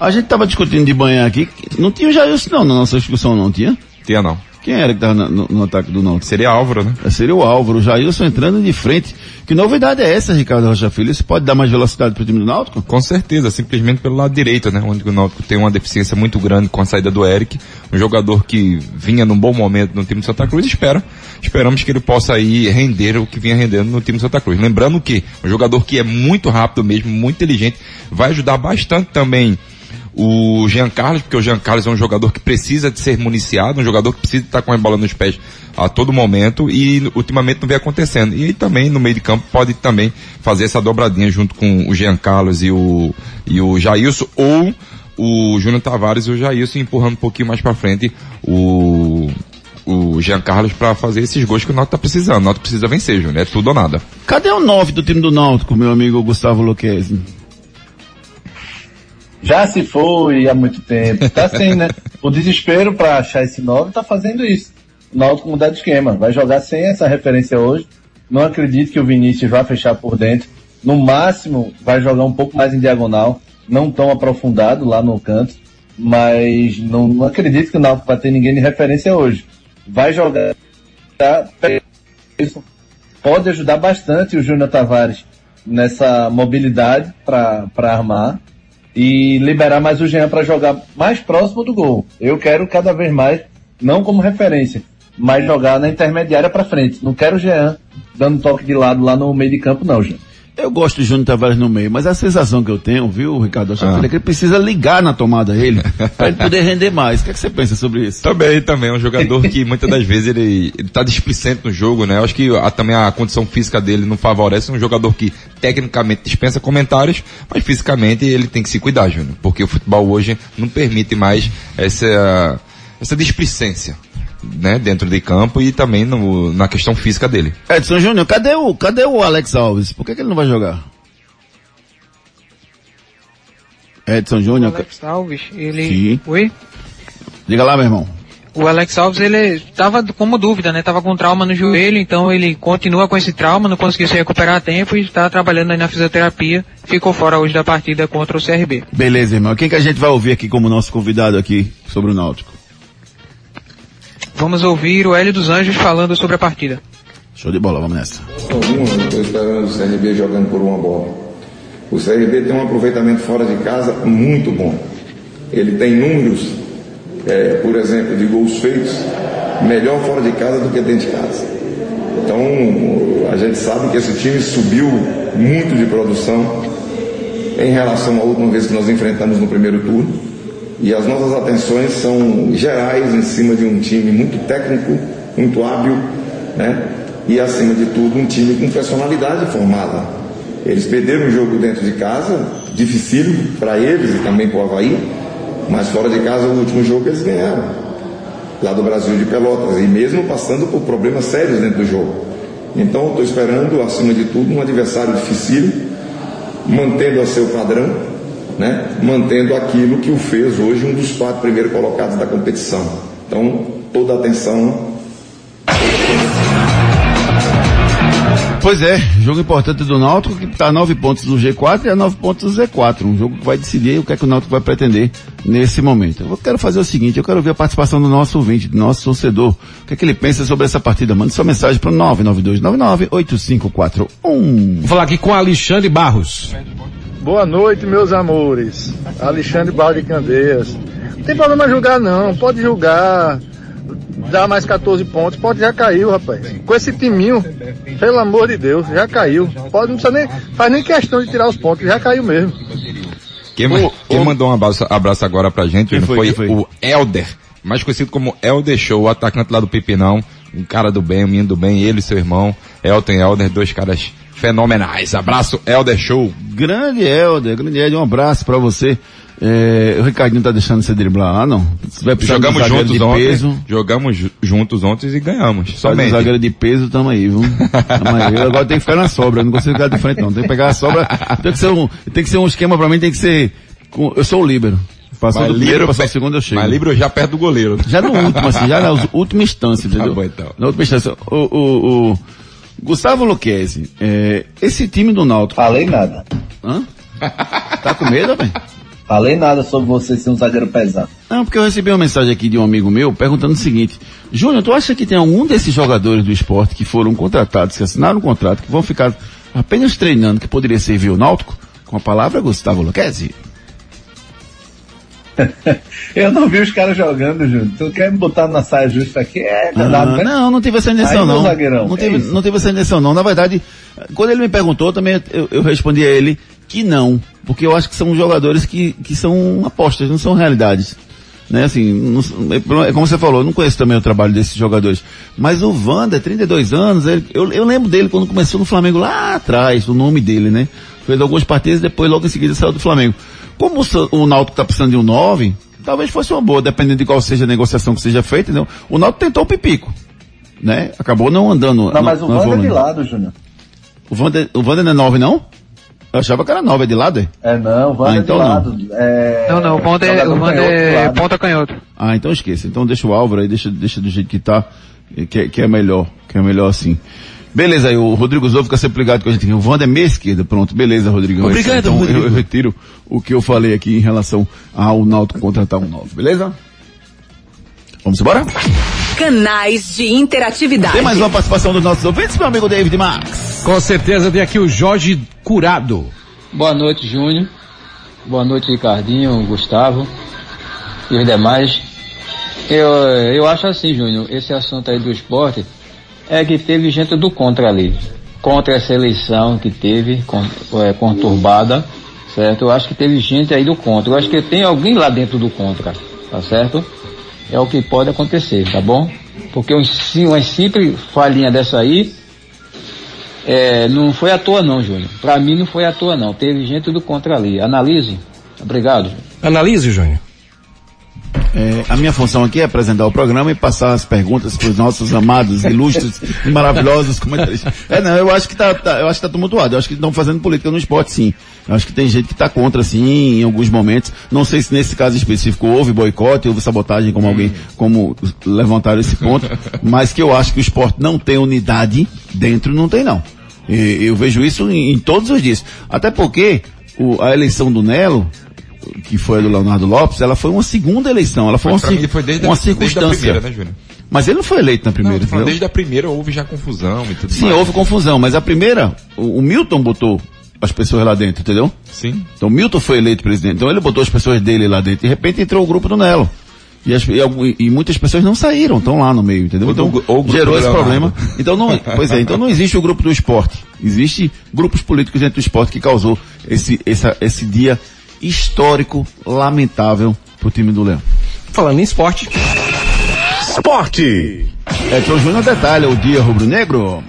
A gente estava discutindo de manhã aqui, não tinha o Jailson não na nossa discussão, não tinha? Tinha não. Quem era que estava no, no, ataque do Náutico? Seria Álvaro, né? É, seria o Álvaro. O Jailson entrando de frente. Que novidade é essa, Ricardo Rocha Filho? Isso pode dar mais velocidade para o time do Náutico? Com certeza, simplesmente pelo lado direito, né? Onde o Náutico tem uma deficiência muito grande com a saída do Eric. Um jogador que vinha num bom momento no time do Santa Cruz. Espera, esperamos que ele possa aí render o que vinha rendendo no time Santa Cruz. Lembrando que um jogador que é muito rápido mesmo, muito inteligente, vai ajudar bastante também o Jean Carlos, porque o Jean Carlos é um jogador que precisa de ser municiado, um jogador que precisa estar com a bola nos pés a todo momento e ultimamente não vem acontecendo. E também no meio de campo pode também fazer essa dobradinha junto com o Jean Carlos e o, e o Jailson ou o Júnior Tavares e o Jailson empurrando um pouquinho mais para frente o o Jean Carlos para fazer esses gols que o Náutico tá precisando. O Náutico precisa vencer, Júnior. É tudo ou nada. Cadê o 9 do time do Náutico, meu amigo Gustavo Luquezzi? Já se foi há muito tempo. Tá assim, né? O desespero para achar esse 9 tá fazendo isso. O Náutico mudar de esquema. Vai jogar sem essa referência hoje. Não acredito que o Vinícius vá fechar por dentro. No máximo, vai jogar um pouco mais em diagonal. Não tão aprofundado lá no canto. Mas não, não acredito que o Náutico vai ter ninguém de referência hoje. Vai jogar. Isso pode ajudar bastante o Júnior Tavares nessa mobilidade para armar e liberar mais o Jean para jogar mais próximo do gol. Eu quero cada vez mais, não como referência, mas jogar na intermediária para frente. Não quero o Jean dando toque de lado lá no meio de campo, não, Jean. Eu gosto de Júnior Tavares no meio, mas a sensação que eu tenho, viu, Ricardo ah. é que ele precisa ligar na tomada ele, para ele poder render mais. O que, é que você pensa sobre isso? Também, também. É um jogador que muitas das vezes ele, ele tá displicente no jogo, né? Eu acho que a, também a condição física dele não favorece. É um jogador que tecnicamente dispensa comentários, mas fisicamente ele tem que se cuidar, Júnior. Porque o futebol hoje não permite mais essa, essa displicência né, dentro de campo e também no, na questão física dele. Edson Júnior, cadê o, cadê o Alex Alves? Por que, que ele não vai jogar? Edson Júnior. Alex Alves, ele. Sim. Oi? Diga lá, meu irmão. O Alex Alves, ele estava como dúvida, né? Tava com trauma no joelho, então ele continua com esse trauma, não conseguiu se recuperar a tempo e está trabalhando aí na fisioterapia. Ficou fora hoje da partida contra o CRB. Beleza, irmão. Quem que a gente vai ouvir aqui como nosso convidado aqui sobre o Náutico? Vamos ouvir o Hélio dos Anjos falando sobre a partida. Show de bola, vamos nessa. Estou esperando o CRB jogando por uma bola. O CRB tem um aproveitamento fora de casa muito bom. Ele tem números, é, por exemplo, de gols feitos, melhor fora de casa do que dentro de casa. Então, a gente sabe que esse time subiu muito de produção em relação à última vez que nós enfrentamos no primeiro turno. E as nossas atenções são gerais em cima de um time muito técnico, muito hábil, né? E acima de tudo um time com personalidade formada. Eles perderam o jogo dentro de casa, dificílimo para eles e também para o Havaí, mas fora de casa o último jogo eles ganharam. Lá do Brasil de Pelotas, e mesmo passando por problemas sérios dentro do jogo. Então estou esperando, acima de tudo, um adversário difícil, mantendo a seu padrão, né, mantendo aquilo que o fez hoje um dos quatro primeiros colocados da competição. Então, toda a atenção. Pois é, jogo importante do Náutico que está a nove pontos do G4 e a nove pontos do Z4. Um jogo que vai decidir o que é que o Náutico vai pretender nesse momento. Eu quero fazer o seguinte, eu quero ver a participação do nosso ouvinte, do nosso torcedor. O que é que ele pensa sobre essa partida? Mande sua mensagem para o 992998541. Vou falar aqui com Alexandre Barros. Boa noite, meus amores. Alexandre Balde Candeias. Não tem problema julgar não, pode julgar. Dá mais 14 pontos, pode já caiu, rapaz. Com esse timinho, pelo amor de Deus, já caiu. Pode, não precisa nem, faz nem questão de tirar os pontos, já caiu mesmo. Quem, o, quem o... mandou um abraço, abraço, agora pra gente quem foi, foi, foi o Elder, mais conhecido como Elder Show, o atacante lá do Pipinão, um cara do bem, um menino do bem, ele e seu irmão, Elton e Elder, dois caras fenomenais. Abraço, Helder Show. Grande Helder, grande Helder, um abraço para você. É, o Ricardinho tá deixando você driblar lá, não? Você vai jogamos juntos de ontem, peso. Jogamos juntos ontem e ganhamos. Somente. zagueiro de peso, tamo aí, viu? Tamo aí. Eu agora tem que ficar na sobra, não consigo ficar de frente não. Tem que pegar a sobra. Tem que ser um, tem que ser um esquema pra mim, tem que ser, eu sou o líbero. Passou do primeiro, passou o segundo, eu chego. Mas líbero já perto do goleiro. Já no último, assim, já na última instância, entendeu? Tá bom, então. Na última instância. O, o, o, Gustavo Luquezzi, é, esse time do Náutico... Falei nada. Hã? Tá com medo, velho? Falei nada sobre você ser um zagueiro pesado. Não, porque eu recebi uma mensagem aqui de um amigo meu perguntando o seguinte: Júnior, tu acha que tem algum desses jogadores do esporte que foram contratados, que assinaram um contrato, que vão ficar apenas treinando, que poderia servir o Náutico? Com a palavra, Gustavo Luquezzi. eu não vi os caras jogando, Júnior. Tu quer me botar na saia justa aqui? É verdade, ah, né? Não, não tive essa intenção, não. Zagueirão, não, é tive, isso? não tive essa intenção, não. Na verdade, quando ele me perguntou, também eu, eu respondi a ele que não. Porque eu acho que são jogadores que, que são apostas, não são realidades. Né, assim, não, é como você falou, eu não conheço também o trabalho desses jogadores. Mas o Wanda, 32 anos, ele, eu, eu lembro dele quando começou no Flamengo lá atrás, o nome dele, né? Fez algumas partidas e depois logo em seguida saiu do Flamengo. Como o, o Náutico tá precisando de um 9, talvez fosse uma boa, dependendo de qual seja a negociação que seja feita, entendeu? O Náutico tentou o Pipico, né? Acabou não andando. Não, mas o Wanda é de lado, Júnior. O Wanda, o Wanda não é 9 não? Eu achava que era 9, é de lado, é? É não, o Wanda Ah, é então de não. lado. É... Não, não, o Wanda é, o de é ponta canhoto. Ah, então esqueça. Então deixa o Álvaro aí, deixa, deixa do jeito que tá, que, é- que é melhor, que é melhor assim. Beleza, aí o Rodrigo Zou fica sempre ligado com a gente. O Wanda é meia esquerda, pronto. Beleza, Rodrigo. Obrigado, então, Rodrigo. Eu, eu retiro o que eu falei aqui em relação ao Náutico contratar um novo, beleza? Vamos embora? Canais de interatividade. Tem mais uma participação dos nossos ouvintes, meu amigo David Max. Com certeza tem aqui o Jorge Curado. Boa noite, Júnior. Boa noite, Ricardinho, Gustavo e os demais. Eu, eu acho assim, Júnior, esse assunto aí do esporte é que teve gente do contra ali. Contra essa eleição que teve, é, conturbada, certo? Eu acho que teve gente aí do contra. Eu acho que tem alguém lá dentro do contra, tá certo? É o que pode acontecer, tá bom? Porque um, uma simples falhinha dessa aí, é, não foi à toa não, Júnior. Pra mim não foi à toa não. Teve gente do contra ali. Analise. Obrigado. Analise, Júnior. É, a minha função aqui é apresentar o programa e passar as perguntas para os nossos amados, ilustres e maravilhosos comentaristas. É, não, eu acho que tá, tá- eu acho que tá tumultuado. Eu acho que estão fazendo política no esporte, sim. Eu acho que tem gente que está contra, sim, em alguns momentos. Não sei se nesse caso específico houve boicote, houve sabotagem, como alguém, como levantaram esse ponto, mas que eu acho que o esporte não tem unidade dentro, não tem não. E eu vejo isso em, em todos os dias. Até porque o- a eleição do Nelo, que foi a do Leonardo Lopes, ela foi uma segunda eleição, ela foi Mas uma, mim foi desde uma desde circunstância. primeira, né, Júnior? Mas ele não foi eleito na primeira, Não, desde a primeira houve já confusão e tudo Sim, mais. houve confusão, mas a primeira, o, o Milton botou as pessoas lá dentro, entendeu? Sim. Então o Milton foi eleito presidente, então ele botou as pessoas dele lá dentro, de repente entrou o grupo do Nelo. E, as- e e muitas pessoas não saíram, estão lá no meio, entendeu? Então ou gerou esse problema. Então não, pois é, então não existe o grupo do esporte. Existe grupos políticos dentro do esporte que causou esse, essa, esse dia histórico, lamentável pro time do Leão. Falando em esporte. Esporte! É, Tom Júnior detalha o dia rubro-negro.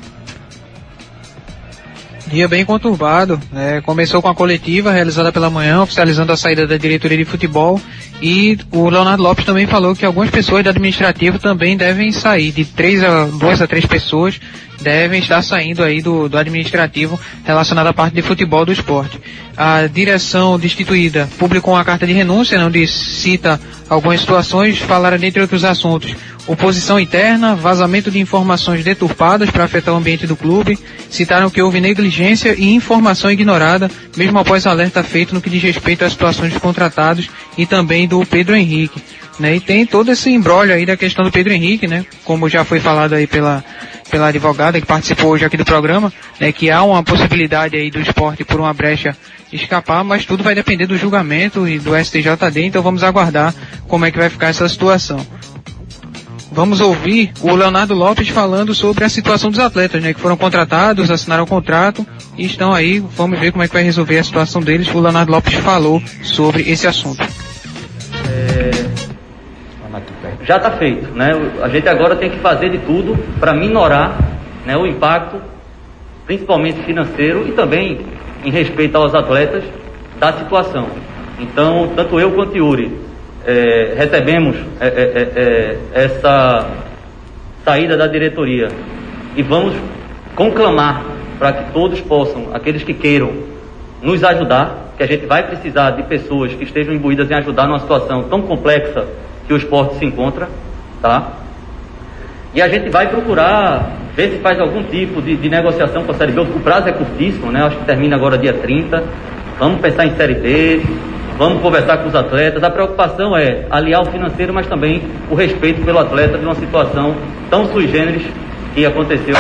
Dia bem conturbado. né? começou com a coletiva realizada pela manhã, oficializando a saída da diretoria de futebol. E o Leonardo Lopes também falou que algumas pessoas do administrativo também devem sair. De três a duas a três pessoas devem estar saindo aí do, do administrativo relacionado à parte de futebol do esporte. A direção destituída publicou uma carta de renúncia, onde cita algumas situações, falaram dentre outros assuntos oposição interna, vazamento de informações deturpadas para afetar o ambiente do clube, citaram que houve negligência e informação ignorada, mesmo após alerta feito no que diz respeito às situações dos contratados e também do Pedro Henrique. Né? E tem todo esse embrólio aí da questão do Pedro Henrique, né? Como já foi falado aí pela, pela advogada que participou hoje aqui do programa, né? Que há uma possibilidade aí do esporte por uma brecha escapar, mas tudo vai depender do julgamento e do STJD, então vamos aguardar como é que vai ficar essa situação. Vamos ouvir o Leonardo Lopes falando sobre a situação dos atletas, né? Que foram contratados, assinaram o contrato e estão aí. Vamos ver como é que vai resolver a situação deles. O Leonardo Lopes falou sobre esse assunto. já está feito. Né? A gente agora tem que fazer de tudo para minorar né, o impacto, principalmente financeiro e também em respeito aos atletas da situação. Então, tanto eu quanto Yuri eh, recebemos eh, eh, eh, eh, essa saída da diretoria e vamos conclamar para que todos possam, aqueles que queiram, nos ajudar, que a gente vai precisar de pessoas que estejam imbuídas em ajudar numa situação tão complexa que o esporte se encontra, tá? E a gente vai procurar ver se faz algum tipo de, de negociação com a Série B. O prazo é curtíssimo, né? Acho que termina agora dia 30. Vamos pensar em Série B, vamos conversar com os atletas. A preocupação é aliar o financeiro, mas também o respeito pelo atleta de uma situação tão sui generis que aconteceu.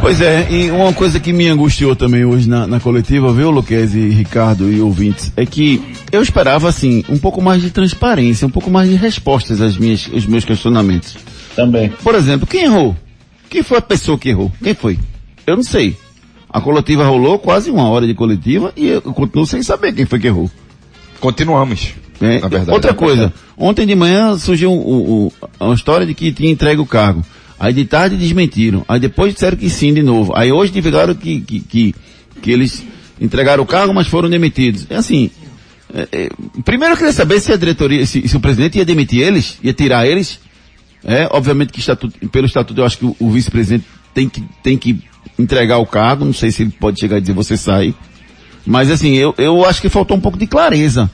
Pois é, e uma coisa que me angustiou também hoje na, na coletiva, viu, Luquezzi, Ricardo e ouvintes, é que eu esperava, assim, um pouco mais de transparência, um pouco mais de respostas às minhas, aos meus questionamentos. Também. Por exemplo, quem errou? Quem foi a pessoa que errou? Quem foi? Eu não sei. A coletiva rolou quase uma hora de coletiva e eu continuo sem saber quem foi que errou. Continuamos. É, na verdade. outra coisa, ontem de manhã surgiu o, o, a história de que tinha entregue o cargo. Aí de tarde desmentiram. Aí depois disseram que sim de novo. Aí hoje divulgaram que, que, que, que eles entregaram o cargo, mas foram demitidos. É assim, é, é, primeiro eu queria saber se a diretoria, se, se, o presidente ia demitir eles, ia tirar eles. É, obviamente que estatuto, pelo estatuto eu acho que o, o vice-presidente tem que, tem que entregar o cargo, não sei se ele pode chegar e dizer você sai. Mas assim, eu, eu acho que faltou um pouco de clareza.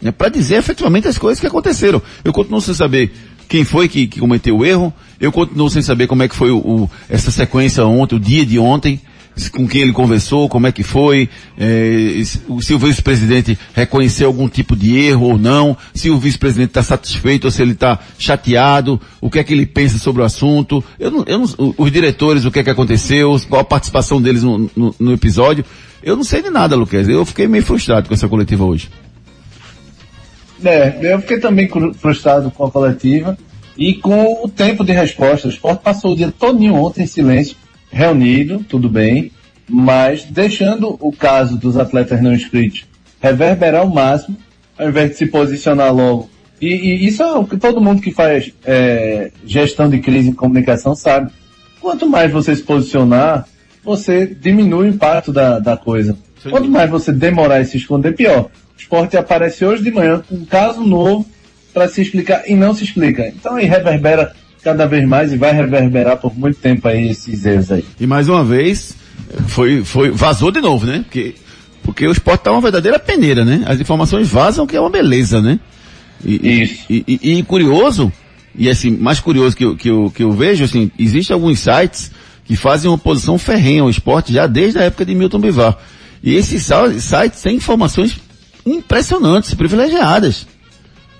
Né, para dizer efetivamente as coisas que aconteceram. Eu continuo sem saber quem foi que, que cometeu o erro. Eu continuo sem saber como é que foi o, o, essa sequência ontem, o dia de ontem, com quem ele conversou, como é que foi, é, se o vice-presidente reconheceu algum tipo de erro ou não, se o vice-presidente está satisfeito ou se ele está chateado, o que é que ele pensa sobre o assunto, eu não, eu não, os diretores, o que é que aconteceu, qual a participação deles no, no, no episódio. Eu não sei de nada, Luquez. Eu fiquei meio frustrado com essa coletiva hoje. É, eu fiquei também frustrado com a coletiva e com o tempo de resposta. O esporte passou o dia todinho ontem em silêncio, reunido, tudo bem, mas deixando o caso dos atletas não inscritos reverberar ao máximo, ao invés de se posicionar logo. E, e isso é o que todo mundo que faz é, gestão de crise em comunicação sabe. Quanto mais você se posicionar, você diminui o impacto da, da coisa. Quanto mais você demorar e se esconder, pior. O esporte aparece hoje de manhã com um caso novo para se explicar e não se explica. Então aí reverbera cada vez mais e vai reverberar por muito tempo aí esses erros aí. E mais uma vez, foi, foi, vazou de novo, né? Porque, porque o esporte tá uma verdadeira peneira, né? As informações vazam que é uma beleza, né? E, Isso. E, e, e, curioso, e assim, mais curioso que eu, que eu, que eu vejo, assim, existem alguns sites que fazem uma oposição ferrenha ao esporte já desde a época de Milton Bivar. E esses sites têm informações impressionantes, privilegiadas.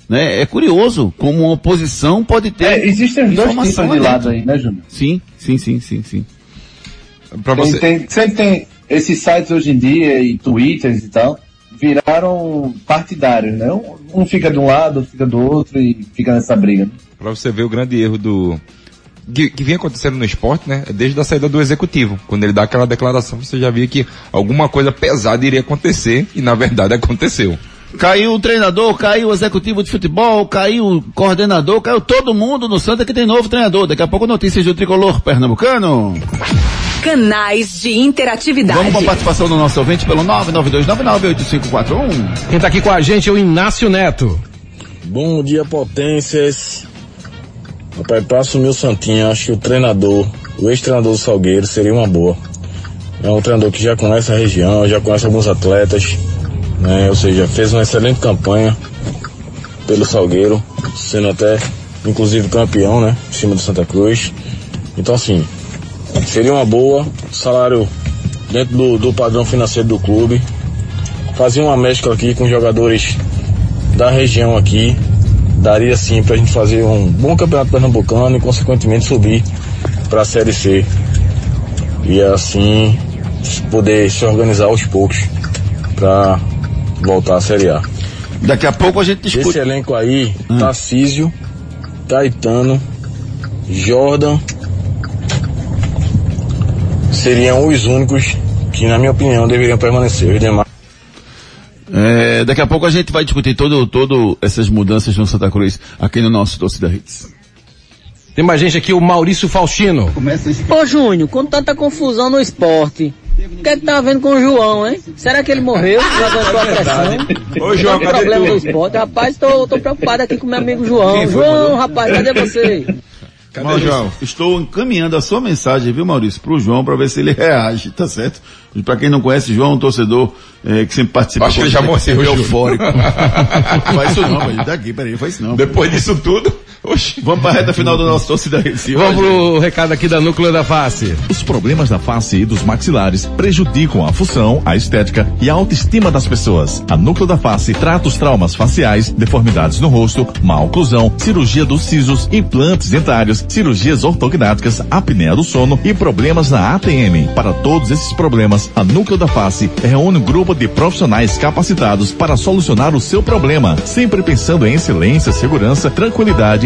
Né? É curioso como uma oposição pode ter. É, existem dois tipos de lado aí, né, Júnior? Sim, sim, sim, sim, sim. Pra você... Tem, tem, sempre tem esses sites hoje em dia e twitters e tal, viraram partidários, né? Um, fica de um lado, outro fica do outro e fica nessa briga. Né? Pra você ver o grande erro do, que, que vinha acontecendo no esporte, né? Desde a saída do executivo. Quando ele dá aquela declaração, você já via que alguma coisa pesada iria acontecer e na verdade aconteceu. Caiu o treinador, caiu o executivo de futebol, caiu o coordenador, caiu todo mundo no Santa que tem novo treinador. Daqui a pouco notícias do tricolor pernambucano. Canais de interatividade. Vamos com a participação do nosso ouvinte pelo 992998541. Quem tá aqui com a gente é o Inácio Neto. Bom dia, potências. Rapaz, pra assumir o Santinho, acho que o treinador, o ex-treinador do Salgueiro seria uma boa. É um treinador que já conhece a região, já conhece alguns atletas, né? Ou seja, fez uma excelente campanha pelo Salgueiro, sendo até, inclusive, campeão, né? Em cima do Santa Cruz. Então, assim, seria uma boa, salário dentro do, do padrão financeiro do clube. Fazia uma mescla aqui com jogadores da região aqui, daria sim para a gente fazer um bom campeonato pernambucano e consequentemente subir para a Série C. E assim poder se organizar aos poucos para voltar à Série A. Daqui a pouco a gente discute. Esse elenco aí, hum. Tarcísio, Caetano, Jordan, seriam os únicos que, na minha opinião, deveriam permanecer. Os demais é, daqui a pouco a gente vai discutir todo, todo essas mudanças no Santa Cruz aqui no nosso Torcida Hits. Tem mais gente aqui, o Maurício Faustino. Ô Júnior, com tanta confusão no esporte, que é que tá vendo com o João, hein? Será que ele morreu? Já aguentou a pressão? Ô João, cadê problema tu? do esporte? Rapaz, tô, tô preocupado aqui com meu amigo João. João, rapaz, cadê você? Cadê Mal, João? Estou encaminhando a sua mensagem, viu, Maurício, para o João, para ver se ele reage, tá certo? Para quem não conhece, João é um torcedor é, que sempre participa. Acho que ele já morreu, eufórico. faz isso não, mas daqui, peraí, faz isso não. Depois disso tudo. Vamos para a reta final do nosso torcida Recife. Vamos pro recado aqui da Núcleo da Face. Os problemas da face e dos maxilares prejudicam a função, a estética e a autoestima das pessoas. A Núcleo da Face trata os traumas faciais, deformidades no rosto, má oclusão, cirurgia dos sisos, implantes dentários, cirurgias ortognáticas, apneia do sono e problemas na ATM. Para todos esses problemas, a Núcleo da Face reúne um grupo de profissionais capacitados para solucionar o seu problema, sempre pensando em excelência, segurança, tranquilidade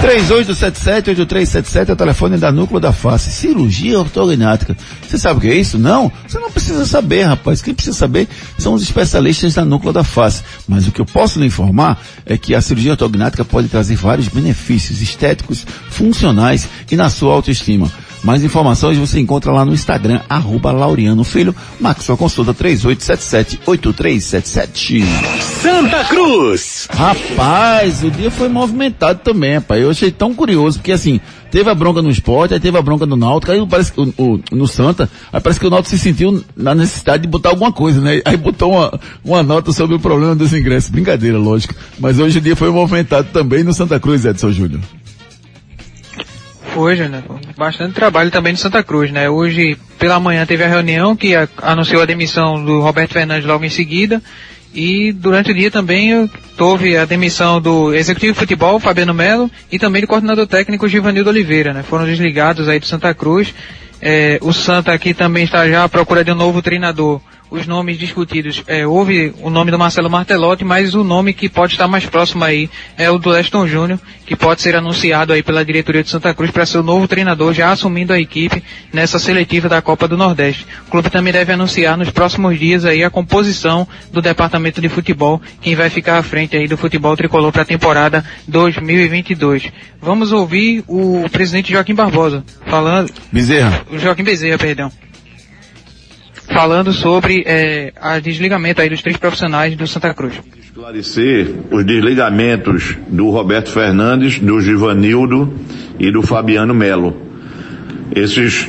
3877-8377 é o telefone da Núcleo da Face. Cirurgia ortognática. Você sabe o que é isso? Não? Você não precisa saber, rapaz. Quem precisa saber são os especialistas da Núcleo da Face. Mas o que eu posso lhe informar é que a cirurgia ortognática pode trazer vários benefícios estéticos, funcionais e na sua autoestima. Mais informações você encontra lá no Instagram, arroba Laureano Filho. Marque sua consulta 3877-8377. Santa Cruz. Rapaz, o dia foi movimentado também, rapaz. Eu achei tão curioso, porque assim, teve a bronca no esporte, aí teve a bronca no Náutico, aí parece que o, o- no Santa, aí parece que o Náutico se sentiu na necessidade de botar alguma coisa, né? Aí botou uma, uma nota sobre o problema dos ingressos. Brincadeira, lógico. Mas hoje o dia foi movimentado também no Santa Cruz, Edson Júnior. Foi, Júnior. Bastante trabalho também no Santa Cruz, né? Hoje, pela manhã, teve a reunião que anunciou a demissão do Roberto Fernandes logo em seguida. E durante o dia também houve a demissão do executivo de futebol, Fabiano Melo, e também do coordenador técnico Givanildo Oliveira, né? Foram desligados aí do Santa Cruz. Eh, o Santa aqui também está já à procura de um novo treinador. Os nomes discutidos, eh, houve o nome do Marcelo Martelotti, mas o nome que pode estar mais próximo aí é o do Leston Júnior, que pode ser anunciado aí pela diretoria de Santa Cruz para ser o novo treinador, já assumindo a equipe nessa seletiva da Copa do Nordeste. O clube também deve anunciar nos próximos dias aí a composição do departamento de futebol, quem vai ficar à frente aí do futebol tricolor para a temporada 2022. Vamos ouvir o presidente Joaquim Barbosa falando, Bezerra. o Joaquim Bezerra, perdão. Falando sobre eh, a desligamento aí dos três profissionais do Santa Cruz. esclarecer os desligamentos do Roberto Fernandes, do Givanildo e do Fabiano Melo. Esses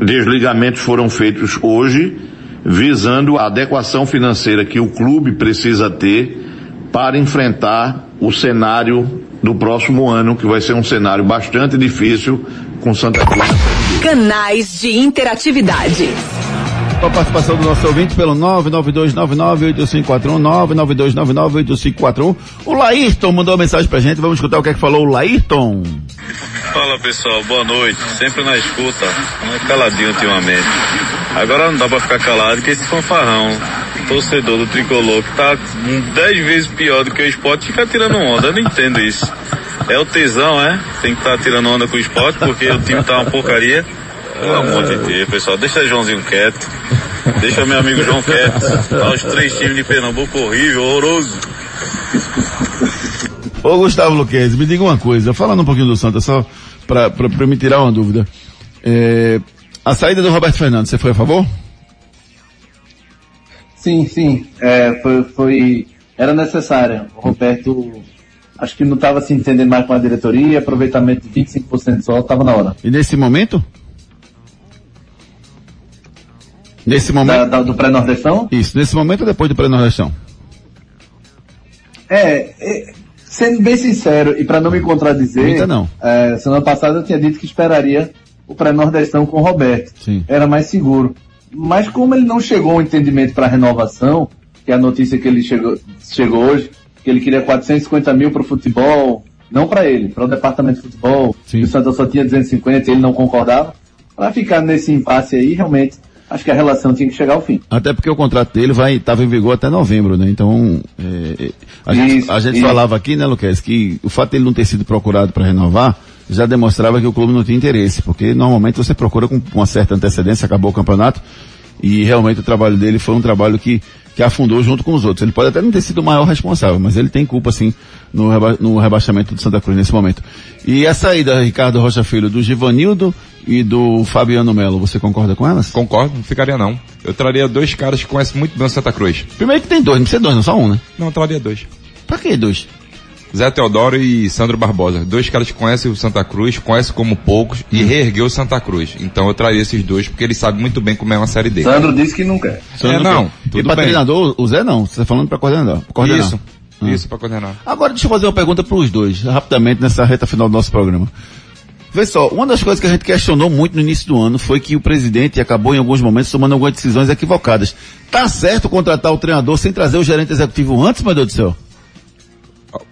desligamentos foram feitos hoje, visando a adequação financeira que o clube precisa ter para enfrentar o cenário do próximo ano, que vai ser um cenário bastante difícil com Santa Cruz. Canais de interatividade. Com a participação do nosso ouvinte pelo 992998541, 992998541. O Laírton mandou uma mensagem pra gente, vamos escutar o que é que falou o Laírton. Fala pessoal, boa noite. Sempre na escuta, né, caladinho ultimamente. Agora não dá pra ficar calado que esse fanfarrão, torcedor do tricolor, que tá dez vezes pior do que o esporte, fica tirando onda. Eu não entendo isso. É o tesão, é? Tem que estar tirando onda com o esporte porque o time tá uma porcaria. Pelo amor de Deus, pessoal, deixa Joãozinho quieto. Deixa meu amigo João quieto. Tá os três times de Pernambuco horrível, horroroso. Ô Gustavo Luquez, me diga uma coisa, falando um pouquinho do Santa, só pra, pra, pra me tirar uma dúvida. É, a saída do Roberto Fernandes, você foi a favor? Sim, sim. É, foi, foi, era necessária. O Roberto, acho que não estava se entendendo mais com a diretoria, aproveitamento de 25% só, estava na hora. E nesse momento? Nesse momento? Da- da- do pré-nordestão? Isso, nesse momento ou depois do pré-nordestão? É, é, sendo bem sincero, e para não me contradizer, Minta não. é, semana passada eu tinha dito que esperaria o pré-nordestão com o Roberto. Sim. Era mais seguro. Mas como ele não chegou a um entendimento para renovação, que é a notícia que ele chegou, chegou hoje, que ele queria 450 mil para o futebol, não para ele, para o departamento de futebol, que o Santa só tinha 250 e ele não concordava, para ficar nesse impasse aí, realmente, acho que a relação tinha que chegar ao fim. Até porque o contrato dele vai estava em vigor até novembro, né? Então, é, é, a gente, Isso, a gente isso. falava aqui, né, Luquez, que o fato dele não ter sido procurado para renovar já demonstrava que o clube não tinha interesse, porque normalmente você procura com uma certa antecedência, acabou o campeonato, e realmente o trabalho dele foi um trabalho que, que afundou junto com os outros. Ele pode até não ter sido o maior responsável, mas ele tem culpa, sim, no, reba no rebaixamento do Santa Cruz nesse momento. E a saída, Ricardo Rocha Filho, do Givanildo e do Fabiano Melo, você concorda com elas? Concordo, não ficaria não. Eu traria dois caras que conhecem muito bem o Santa Cruz. Primeiro que tem dois, não precisa dois, não só um, né? Não, eu traria dois. Pra que dois? Zé Teodoro e Sandro Barbosa. Dois caras que conhecem o Santa Cruz, conhecem como poucos e Hum. reergueu o Santa Cruz. Então eu traria esses dois porque eles sabem muito bem como é uma série D. Sandro disse que não quer. É, não. E Tudo pra bem. treinador, o Zé não. Você tá falando pra coordenador. coordenar. Isso. Ah. Isso, pra coordenar. Agora deixa eu fazer uma pergunta pros dois, rapidamente, nessa reta final do nosso programa. Vê só, uma das coisas que a gente questionou muito no início do ano foi que o presidente acabou em alguns momentos tomando algumas decisões equivocadas. Tá certo contratar o treinador sem trazer o gerente executivo antes, meu Deus do céu?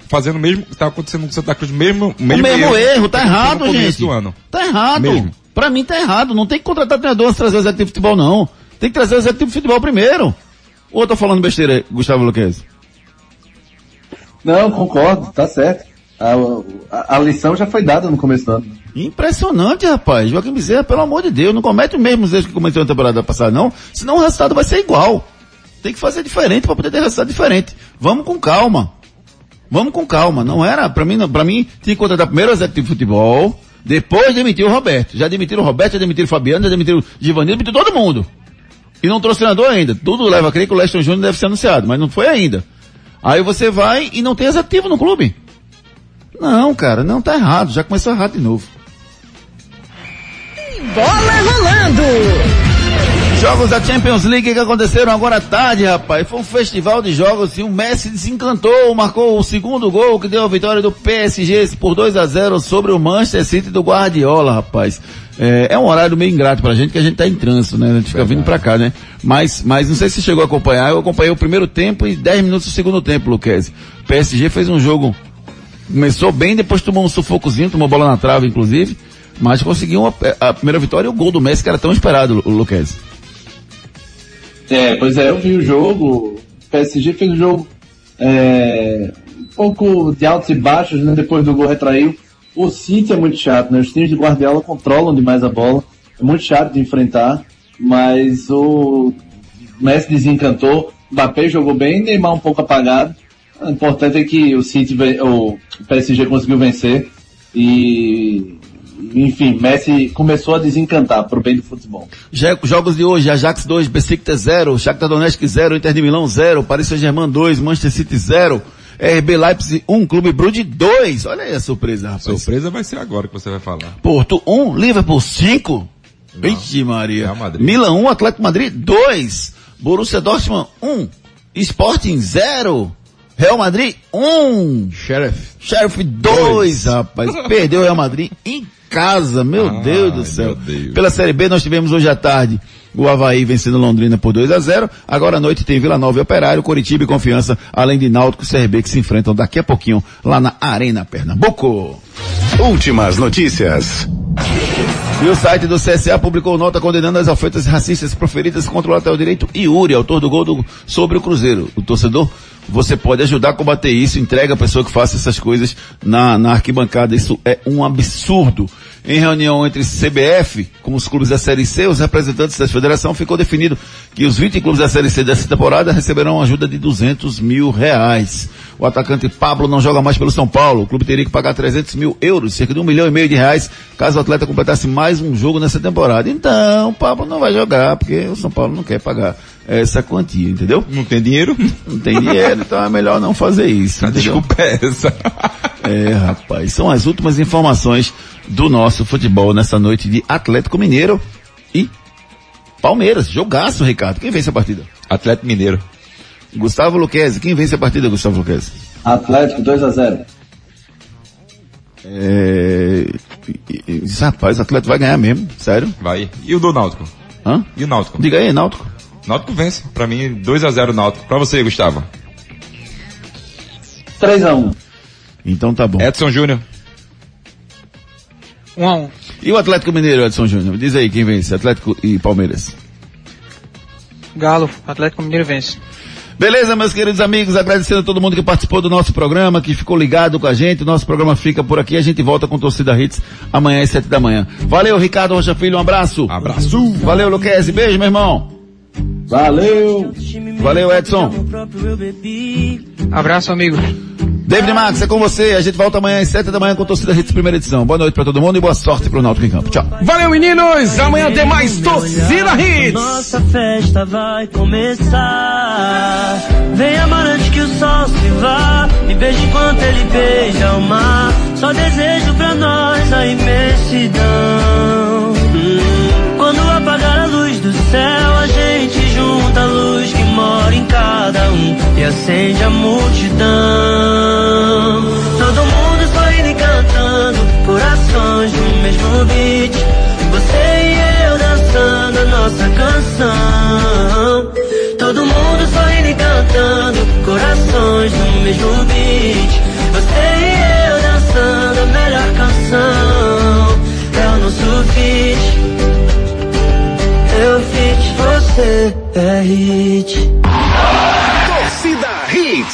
Fazendo o mesmo que está acontecendo com o Santa Cruz, mesmo, o mesmo erro, tá que aconteceu errado, gente. do ano. Tá errado. Mesmo. Pra mim tá errado. Não tem que contratar treinador antes de trazer o executivo de futebol, não. Tem que trazer o executivo de futebol primeiro. Ou eu tô falando besteira aí, Gustavo Luquez? Não, concordo, tá certo. A, a- a lição já foi dada no começo do ano. Impressionante, rapaz. Joaquim Bezerra, pelo amor de Deus, não comete os mesmos erros que cometeu na temporada passada, não. Senão o resultado vai ser igual. Tem que fazer diferente para poder ter resultado diferente. Vamos com calma. Vamos com calma. Não era, pra mim, pra mim, tinha que contratar primeiro o executivo de futebol, depois demitir o Roberto. Já demitiram o Roberto, já demitiram o Fabiano, já demitiram o Givanildo, demitiram todo mundo. E não trouxe treinador ainda. Tudo leva a crer que o Leston Júnior deve ser anunciado, mas não foi ainda. Aí você vai e não tem executivo no clube. Não, cara, não tá errado. Já começou errado de novo. Bola rolando! Jogos da Champions League que aconteceram agora à tarde, rapaz. Foi um festival de jogos e o Messi desencantou, marcou o segundo gol que deu a vitória do PSG por 2 a 0 sobre o Manchester City do Guardiola, rapaz. É, é um horário meio ingrato pra gente que a gente tá em trânsito, né? A gente fica vindo pra cá, né? Mas, mas não sei se chegou a acompanhar. Eu acompanhei o primeiro tempo e 10 minutos do segundo tempo, Luquezzi. O PSG fez um jogo Começou bem, depois tomou um sufocozinho, tomou bola na trave, inclusive. Mas conseguiu a primeira vitória e o gol do Messi, que era tão esperado, o. É, pois é, eu vi o jogo, o PSG fez o jogo é, um pouco de altos e baixos, né? Depois do gol retraiu. O City é muito chato, né? Os times de Guardiola controlam demais a bola. É muito chato de enfrentar, mas o Messi desencantou, Mbappé jogou bem, Neymar um pouco apagado. O importante é que o City, o PSG conseguiu vencer e, enfim, Messi começou a desencantar pro bem do futebol. Já- Jogos de hoje, Ajax 2, Besiktas 0, Shakhtar Donetsk 0, Inter de Milão 0, Paris Saint-Germain 2, Manchester City 0, RB Leipzig 1, Clube Brugge 2. Olha aí a surpresa, rapaz. Surpresa vai ser agora que você vai falar. Porto 1, Liverpool 5. Vixe Maria. Milan 1, Atlético Madrid 2. Borussia Dortmund 1. Sporting 0. Real Madrid 1. Sheriff. Sheriff 2, rapaz. Perdeu o Real Madrid em casa, meu Ai, Deus do céu. meu Deus. Pela Série B nós tivemos hoje à tarde o Havaí vencendo Londrina por 2 a 0. Agora à noite tem Vila Nova e Operário, Coritiba e Confiança, além de Náutico e CRB que se enfrentam daqui a pouquinho lá na Arena Pernambuco. Últimas notícias. E o site do CSA publicou nota condenando as ofensas racistas proferidas contra o lateral direito Yuri, autor do gol do- sobre o Cruzeiro. O torcedor, você pode ajudar a combater isso, entrega a pessoa que faça essas coisas na, na arquibancada. Isso é um absurdo. Em reunião entre CBF com os clubes da Série C, os representantes da federação, ficou definido que os 20 clubes da Série C dessa temporada receberão ajuda de 200 mil reais. O atacante Pablo não joga mais pelo São Paulo. O clube teria que pagar 300 mil euros, cerca de um milhão e meio de reais, caso o atleta completasse mais um jogo nessa temporada. Então, o Pablo não vai jogar, porque o São Paulo não quer pagar essa quantia, entendeu? Não tem dinheiro? Não tem dinheiro, então é melhor não fazer isso. Entendeu? desculpa essa. É, rapaz, são as últimas informações do nosso futebol nessa noite de Atlético Mineiro e Palmeiras. Jogaço, Ricardo. Quem vence a partida? Atlético Mineiro. Gustavo Luquezzi. Quem vence a partida, Gustavo Luquezzi? Atlético 2 a 0 É... Rapaz, o Atlético vai ganhar mesmo, sério. Vai. E o do Náutico? Hã? E o Náutico? Diga aí, Náutico. Náutico vence. Pra mim, 2x0 Náutico. Pra você, Gustavo. 3 a 1 Então tá bom. Edson Júnior. 1 a 1 E o Atlético Mineiro, Edson Júnior? Diz aí quem vence, Atlético e Palmeiras. Galo, Atlético Mineiro vence. Beleza, meus queridos amigos, agradecendo a todo mundo que participou do nosso programa, que ficou ligado com a gente. O nosso programa fica por aqui. A gente volta com Torcida Hits amanhã às sete da manhã. Valeu, Ricardo Rocha Filho, um abraço. Abraço. Valeu, Luquezzi. Beijo, meu irmão. Valeu. Valeu, Edson. Abraço, amigos. David Max, é com você. A gente volta amanhã às 7 da manhã com Torcida Hits primeira edição. Boa noite pra todo mundo e boa sorte pro Náutico em Campo. Tchau. Valeu, meninos! Amanhã tem mais Torcida Hits! Nossa festa vai começar. Venha, mano, antes que o sol se vá. Me beije enquanto ele beija o mar. Só desejo pra nós a imensidão. Acende a multidão. Todo mundo sorrindo e cantando, corações no mesmo beat. Você e eu dançando a nossa canção. Todo mundo sorrindo e cantando, corações no mesmo beat. Você e eu dançando a melhor canção. É o nosso feat. Eu fit, você é hit. Torcida Hits.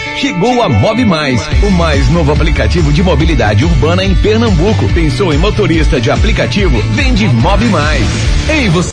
Chegou a Mob Mais, o mais novo aplicativo de mobilidade urbana em Pernambuco. Pensou em motorista de aplicativo? Vende Mob Mais. Ei, você